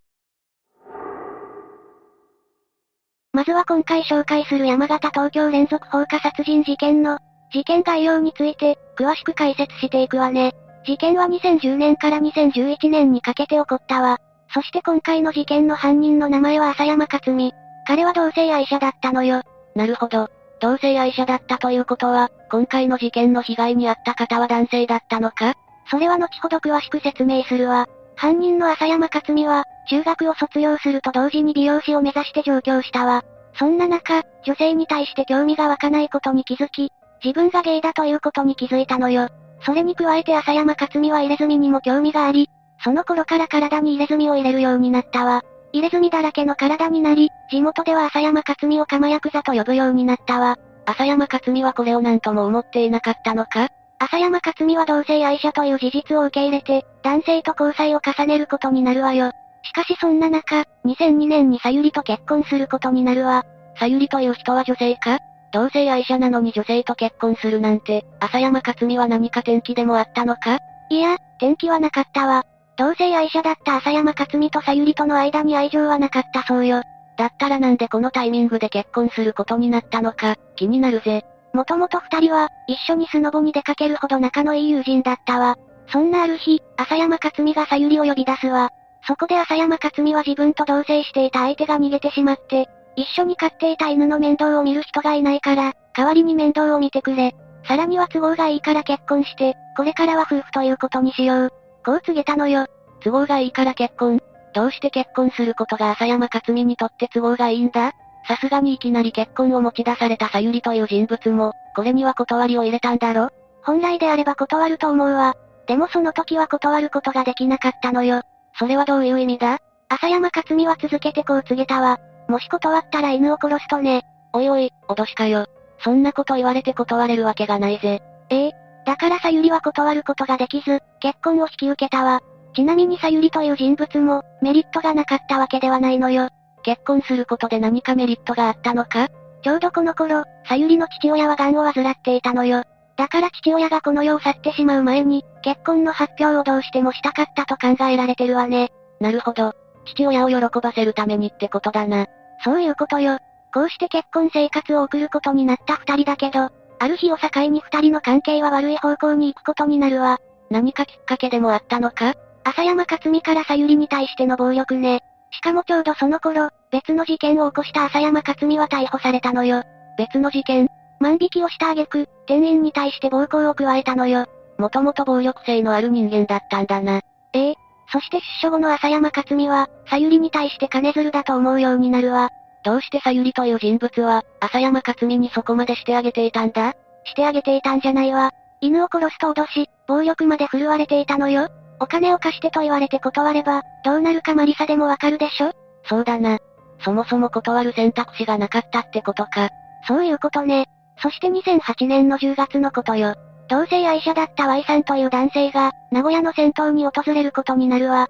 まずは今回紹介する山形東京連続放火殺人事件の、事件概要について、詳しく解説していくわね。事件は2010年から2011年にかけて起こったわ。そして今回の事件の犯人の名前は浅山克美。彼は同性愛者だったのよ。なるほど。同性愛者だったということは、今回の事件の被害に遭った方は男性だったのか？それは後ほど詳しく説明するわ。犯人の浅山克美は、中学を卒業すると同時に美容師を目指して上京したわ。そんな中、女性に対して興味が湧かないことに気づき、自分がゲイだということに気づいたのよ。それに加えて浅山克美は入れ墨にも興味があり、その頃から体に入れ墨を入れるようになったわ。入れ墨だらけの体になり、地元では浅山克美を釜ヤクザと呼ぶようになったわ。浅山克美はこれを何とも思っていなかったのか？浅山克美は同性愛者という事実を受け入れて、男性と交際を重ねることになるわよ。しかしそんな中、2002年にさゆりと結婚することになるわ。さゆりという人は女性か？同性愛者なのに女性と結婚するなんて、浅山克美は何か転機でもあったのか？いや、転機はなかったわ。同性愛者だった浅山克美とさゆりとの間に愛情はなかったそうよ。だったらなんでこのタイミングで結婚することになったのか、気になるぜ。もともと二人は、一緒にスノボに出かけるほど仲のいい友人だったわ。そんなある日、浅山克美がさゆりを呼び出すわ。そこで浅山克美は自分と同棲していた相手が逃げてしまって、一緒に飼っていた犬の面倒を見る人がいないから、代わりに面倒を見てくれ。さらには都合がいいから結婚して、これからは夫婦ということにしよう。こう告げたのよ。都合がいいから結婚どうして結婚することが浅山克美にとって都合がいいんだ？さすがにいきなり結婚を持ち出されたさゆりという人物も、これには断りを入れたんだろ？本来であれば断ると思うわ。でもその時は断ることができなかったのよ。それはどういう意味だ？浅山克美は続けてこう告げたわ。もし断ったら犬を殺すとね。おいおい、脅しかよ。そんなこと言われて断れるわけがないぜ。ええ。だからさゆりは断ることができず、結婚を引き受けたわ。ちなみにさゆりという人物も、メリットがなかったわけではないのよ。結婚することで何かメリットがあったのか？ちょうどこの頃、さゆりの父親は癌を患っていたのよ。だから父親がこの世を去ってしまう前に、結婚の発表をどうしてもしたかったと考えられてるわね。なるほど。父親を喜ばせるためにってことだな。そういうことよ。こうして結婚生活を送ることになった二人だけど、ある日を境に二人の関係は悪い方向に行くことになるわ。何かきっかけでもあったのか？浅山克美からさゆりに対しての暴力ね。しかもちょうどその頃、別の事件を起こした浅山克美は逮捕されたのよ。別の事件万引きをした挙句、店員に対して暴行を加えたのよ。もともと暴力性のある人間だったんだな。ええ？そして出所後の浅山克美は、さゆりに対して金づるだと思うようになるわ。どうしてさゆりという人物は、浅山克美にそこまでしてあげていたんだ？してあげていたんじゃないわ。犬を殺すと脅し、暴力まで振るわれていたのよ。お金を貸してと言われて断れば、どうなるかマリサでもわかるでしょ？そうだな。そもそも断る選択肢がなかったってことか。そういうことね。そして2008年の10月のことよ。同性愛者だった Y さんという男性が、名古屋の戦闘に訪れることになるわ。ん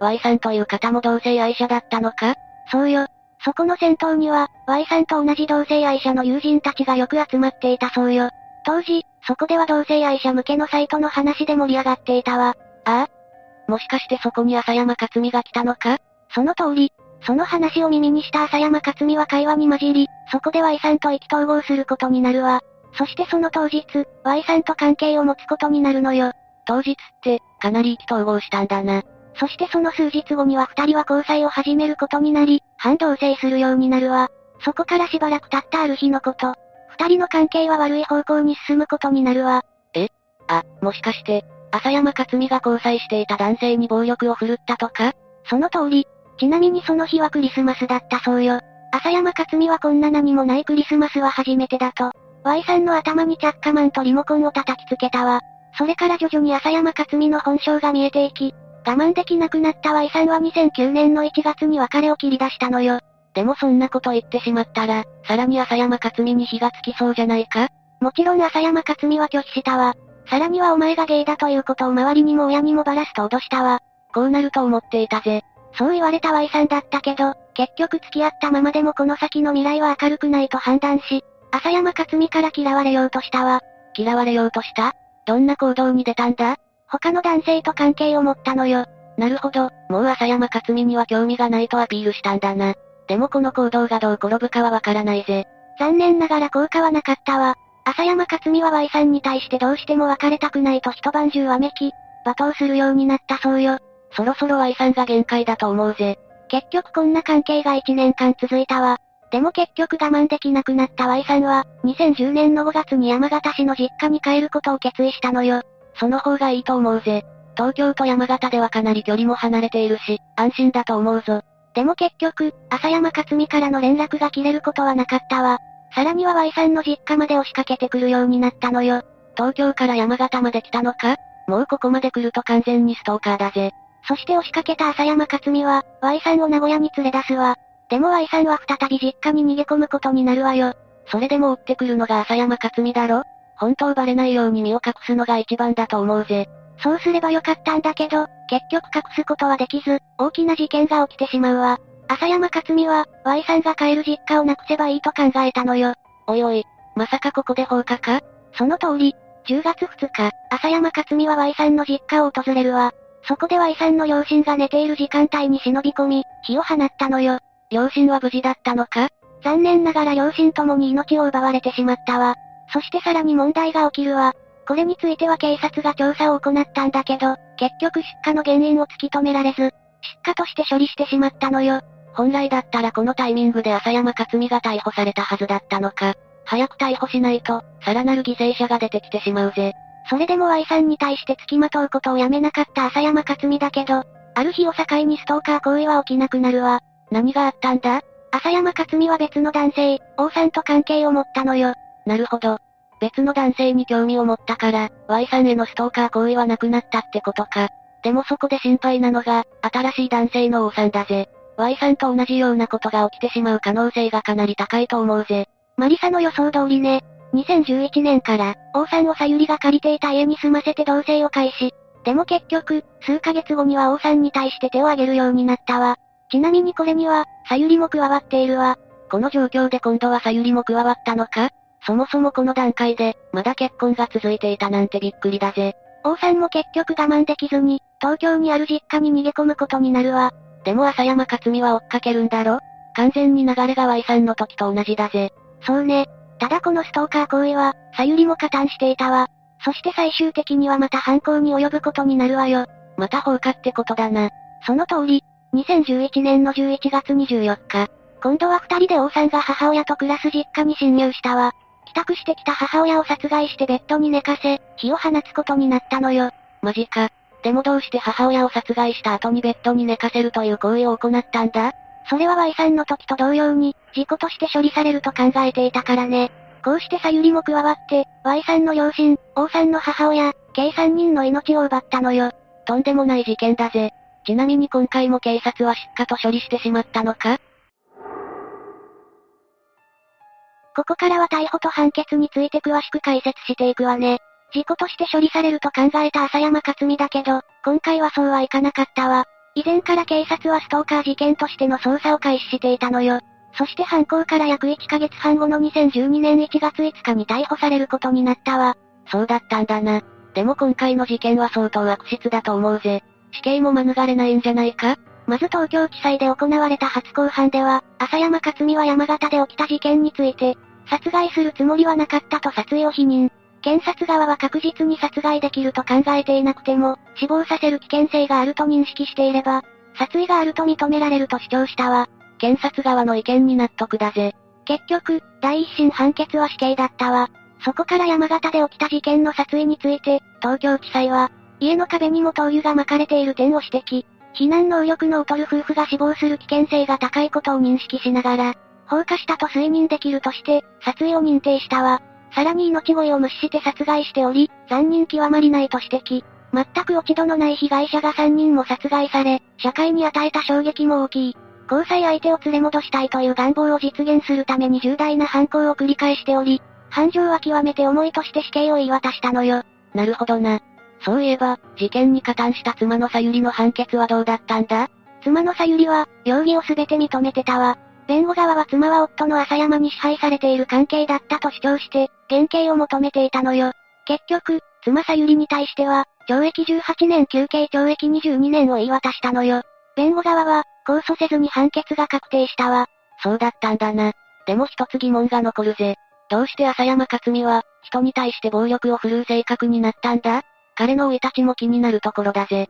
?Y さんという方も同性愛者だったのか？そうよ。そこの戦闘には、Y さんと同じ同性愛者の友人たちがよく集まっていたそうよ。当時、そこでは同性愛者向けのサイトの話で盛り上がっていたわ。ああもしかしてそこに浅山克美が来たのか？その通り。その話を耳にした浅山克美は会話に混じり、そこで Y さんと意気投合することになるわ。そしてその当日、Y さんと関係を持つことになるのよ。当日って、かなり意気投合したんだな。そしてその数日後には二人は交際を始めることになり、反同棲するようになるわ。そこからしばらく経ったある日のこと。二人の関係は悪い方向に進むことになるわ。え？あ、もしかして、浅山克美が交際していた男性に暴力を振るったとか？その通り。ちなみにその日はクリスマスだったそうよ。浅山克美はこんな何もないクリスマスは初めてだと。Y さんの頭にチャッカマンとリモコンを叩きつけたわ。それから徐々に浅山克美の本性が見えていき、我慢できなくなった Y さんは2009年の1月に別れを切り出したのよ。でもそんなこと言ってしまったら、さらに浅山克美に火がつきそうじゃないか？もちろん浅山克美は拒否したわ。さらにはお前がゲイだということを周りにも親にもばらすと脅したわ。こうなると思っていたぜ。そう言われた Y さんだったけど、結局付き合ったままでもこの先の未来は明るくないと判断し、浅山克美から嫌われようとしたわ。嫌われようとした？どんな行動に出たんだ？他の男性と関係を持ったのよ。なるほど、もう浅山克美には興味がないとアピールしたんだな。でもこの行動がどう転ぶかはわからないぜ。残念ながら効果はなかったわ。浅山克美は Y さんに対してどうしても別れたくないと一晩中わめき、罵倒するようになったそうよ。そろそろ Y さんが限界だと思うぜ。結局こんな関係が1年間続いたわ。でも結局我慢できなくなった Y さんは、2010年の5月に山形市の実家に帰ることを決意したのよ。その方がいいと思うぜ。東京と山形ではかなり距離も離れているし、安心だと思うぞ。でも結局、浅山克美からの連絡が切れることはなかったわ。さらには Y さんの実家まで押しかけてくるようになったのよ。東京から山形まで来たのか？もうここまで来ると完全にストーカーだぜ。そして押しかけた浅山克美は、Y さんを名古屋に連れ出すわ。でも Y さんは再び実家に逃げ込むことになるわよ。それでも追ってくるのが浅山克美だろ？本当バレないように身を隠すのが一番だと思うぜ。そうすればよかったんだけど、結局隠すことはできず、大きな事件が起きてしまうわ。浅山克美は、Y さんが帰る実家をなくせばいいと考えたのよ。おいおい、まさかここで放火か？その通り、10月2日、浅山克美は Y さんの実家を訪れるわ。そこで Y さんの両親が寝ている時間帯に忍び込み、火を放ったのよ。両親は無事だったのか？残念ながら両親ともに命を奪われてしまったわ。そしてさらに問題が起きるわ。これについては警察が調査を行ったんだけど、結局出火の原因を突き止められず、出火として処理してしまったのよ。本来だったらこのタイミングで浅山克美が逮捕されたはずだったのか。早く逮捕しないと、さらなる犠牲者が出てきてしまうぜ。それでも Y さんに対して付きまとうことをやめなかった浅山克美だけど、ある日を境にストーカー行為は起きなくなるわ。何があったんだ？浅山克美は別の男性、王さんと関係を持ったのよ。なるほど。別の男性に興味を持ったから、Y さんへのストーカー行為はなくなったってことか。でもそこで心配なのが、新しい男性の王さんだぜ。Y さんと同じようなことが起きてしまう可能性がかなり高いと思うぜ。マリサの予想通りね。2011年から、王さんをさゆりが借りていた家に住ませて同棲を開始。でも結局、数ヶ月後には王さんに対して手を挙げるようになったわ。ちなみにこれには、さゆりも加わっているわ。この状況で今度はさゆりも加わったのか？そもそもこの段階で、まだ結婚が続いていたなんてびっくりだぜ。王さんも結局我慢できずに、東京にある実家に逃げ込むことになるわ。でも浅山克美は追っかけるんだろ？完全に流れが Y さんの時と同じだぜ。そうね。ただこのストーカー行為は、さゆりも加担していたわ。そして最終的にはまた犯行に及ぶことになるわよ。また放火ってことだな。その通り、2011年の11月24日、今度は二人で王さんが母親と暮らす実家に侵入したわ。帰宅してきた母親を殺害してベッドに寝かせ、火を放つことになったのよ。マジか。でもどうして母親を殺害した後にベッドに寝かせるという行為を行ったんだ？それは Y さんの時と同様に、事故として処理されると考えていたからね。こうしてさゆりも加わって、Y さんの両親、王さんの母親、計3人の命を奪ったのよ。とんでもない事件だぜ。ちなみに今回も警察は失火と処理してしまったのか？ここからは逮捕と判決について詳しく解説していくわね。事故として処理されると考えた浅山克美だけど、今回はそうはいかなかったわ。以前から警察はストーカー事件としての捜査を開始していたのよ。そして犯行から約1ヶ月半後の2012年1月5日に逮捕されることになったわ。そうだったんだな。でも今回の事件は相当悪質だと思うぜ。死刑も免れないんじゃないか？まず東京地裁で行われた初公判では、浅山克美は山形で起きた事件について、殺害するつもりはなかったと殺意を否認。検察側は確実に殺害できると考えていなくても、死亡させる危険性があると認識していれば、殺意があると認められると主張したわ。検察側の意見に納得だぜ。結局、第一審判決は死刑だったわ。そこから山形で起きた事件の殺意について、東京地裁は、家の壁にも灯油が巻かれている点を指摘。避難能力の劣る夫婦が死亡する危険性が高いことを認識しながら、放火したと推認できるとして、殺意を認定したわ。さらに命乞いを無視して殺害しており、残忍極まりないと指摘。全く落ち度のない被害者が3人も殺害され、社会に与えた衝撃も大きい。交際相手を連れ戻したいという願望を実現するために重大な犯行を繰り返しており、犯情は極めて重いとして死刑を言い渡したのよ。なるほどな。そういえば、事件に加担した妻のさゆりの判決はどうだったんだ？妻のさゆりは、容疑をすべて認めてたわ。弁護側は妻は夫の浅山に支配されている関係だったと主張して、減刑を求めていたのよ。結局、妻さゆりに対しては、懲役18年休刑懲役22年を言い渡したのよ。弁護側は、控訴せずに判決が確定したわ。そうだったんだな。でも一つ疑問が残るぜ。どうして浅山克美は、人に対して暴力を振るう性格になったんだ？彼の生い立ちも気になるところだぜ。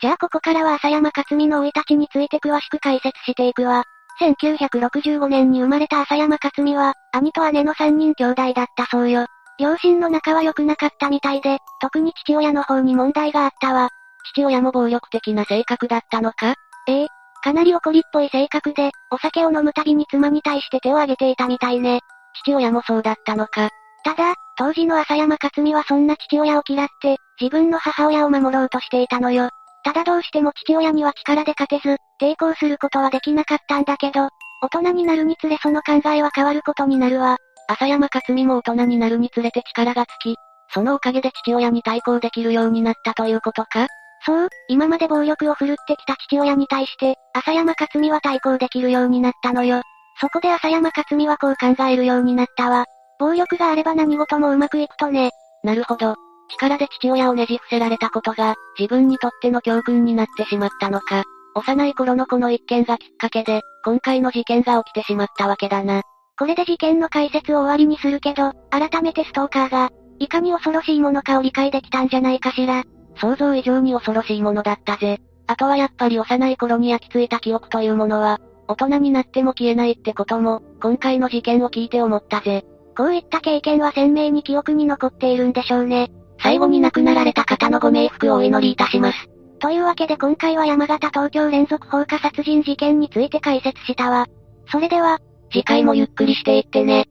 じゃあここからは浅山克美の生い立ちについて詳しく解説していくわ。1965年に生まれた浅山克美は、兄と姉の3人兄弟だったそうよ。両親の仲は良くなかったみたいで、特に父親の方に問題があったわ。父親も暴力的な性格だったのか？ええ。かなり怒りっぽい性格で、お酒を飲むたびに妻に対して手を挙げていたみたいね。父親もそうだったのか？ただ、当時の浅山克美はそんな父親を嫌って、自分の母親を守ろうとしていたのよ。ただどうしても父親には力で勝てず、抵抗することはできなかったんだけど、大人になるにつれその考えは変わることになるわ。浅山克美も大人になるにつれて力がつき、そのおかげで父親に対抗できるようになったということかそう、今まで暴力を振るってきた父親に対して、浅山克美は対抗できるようになったのよ。そこで浅山克美はこう考えるようになったわ。暴力があれば何事もうまくいくとね。なるほど。力で父親をねじ伏せられたことが、自分にとっての教訓になってしまったのか。幼い頃のこの一件がきっかけで、今回の事件が起きてしまったわけだな。これで事件の解説を終わりにするけど、改めてストーカーが、いかに恐ろしいものかを理解できたんじゃないかしら。想像以上に恐ろしいものだったぜ。あとはやっぱり幼い頃に焼き付いた記憶というものは、大人になっても消えないってことも、今回の事件を聞いて思ったぜ。こういった経験は鮮明に記憶に残っているんでしょうね。最後に亡くなられた方のご冥福をお祈りいたします。というわけで今回は山形東京連続放火殺人事件について解説したわ。それでは、次回もゆっくりしていってね。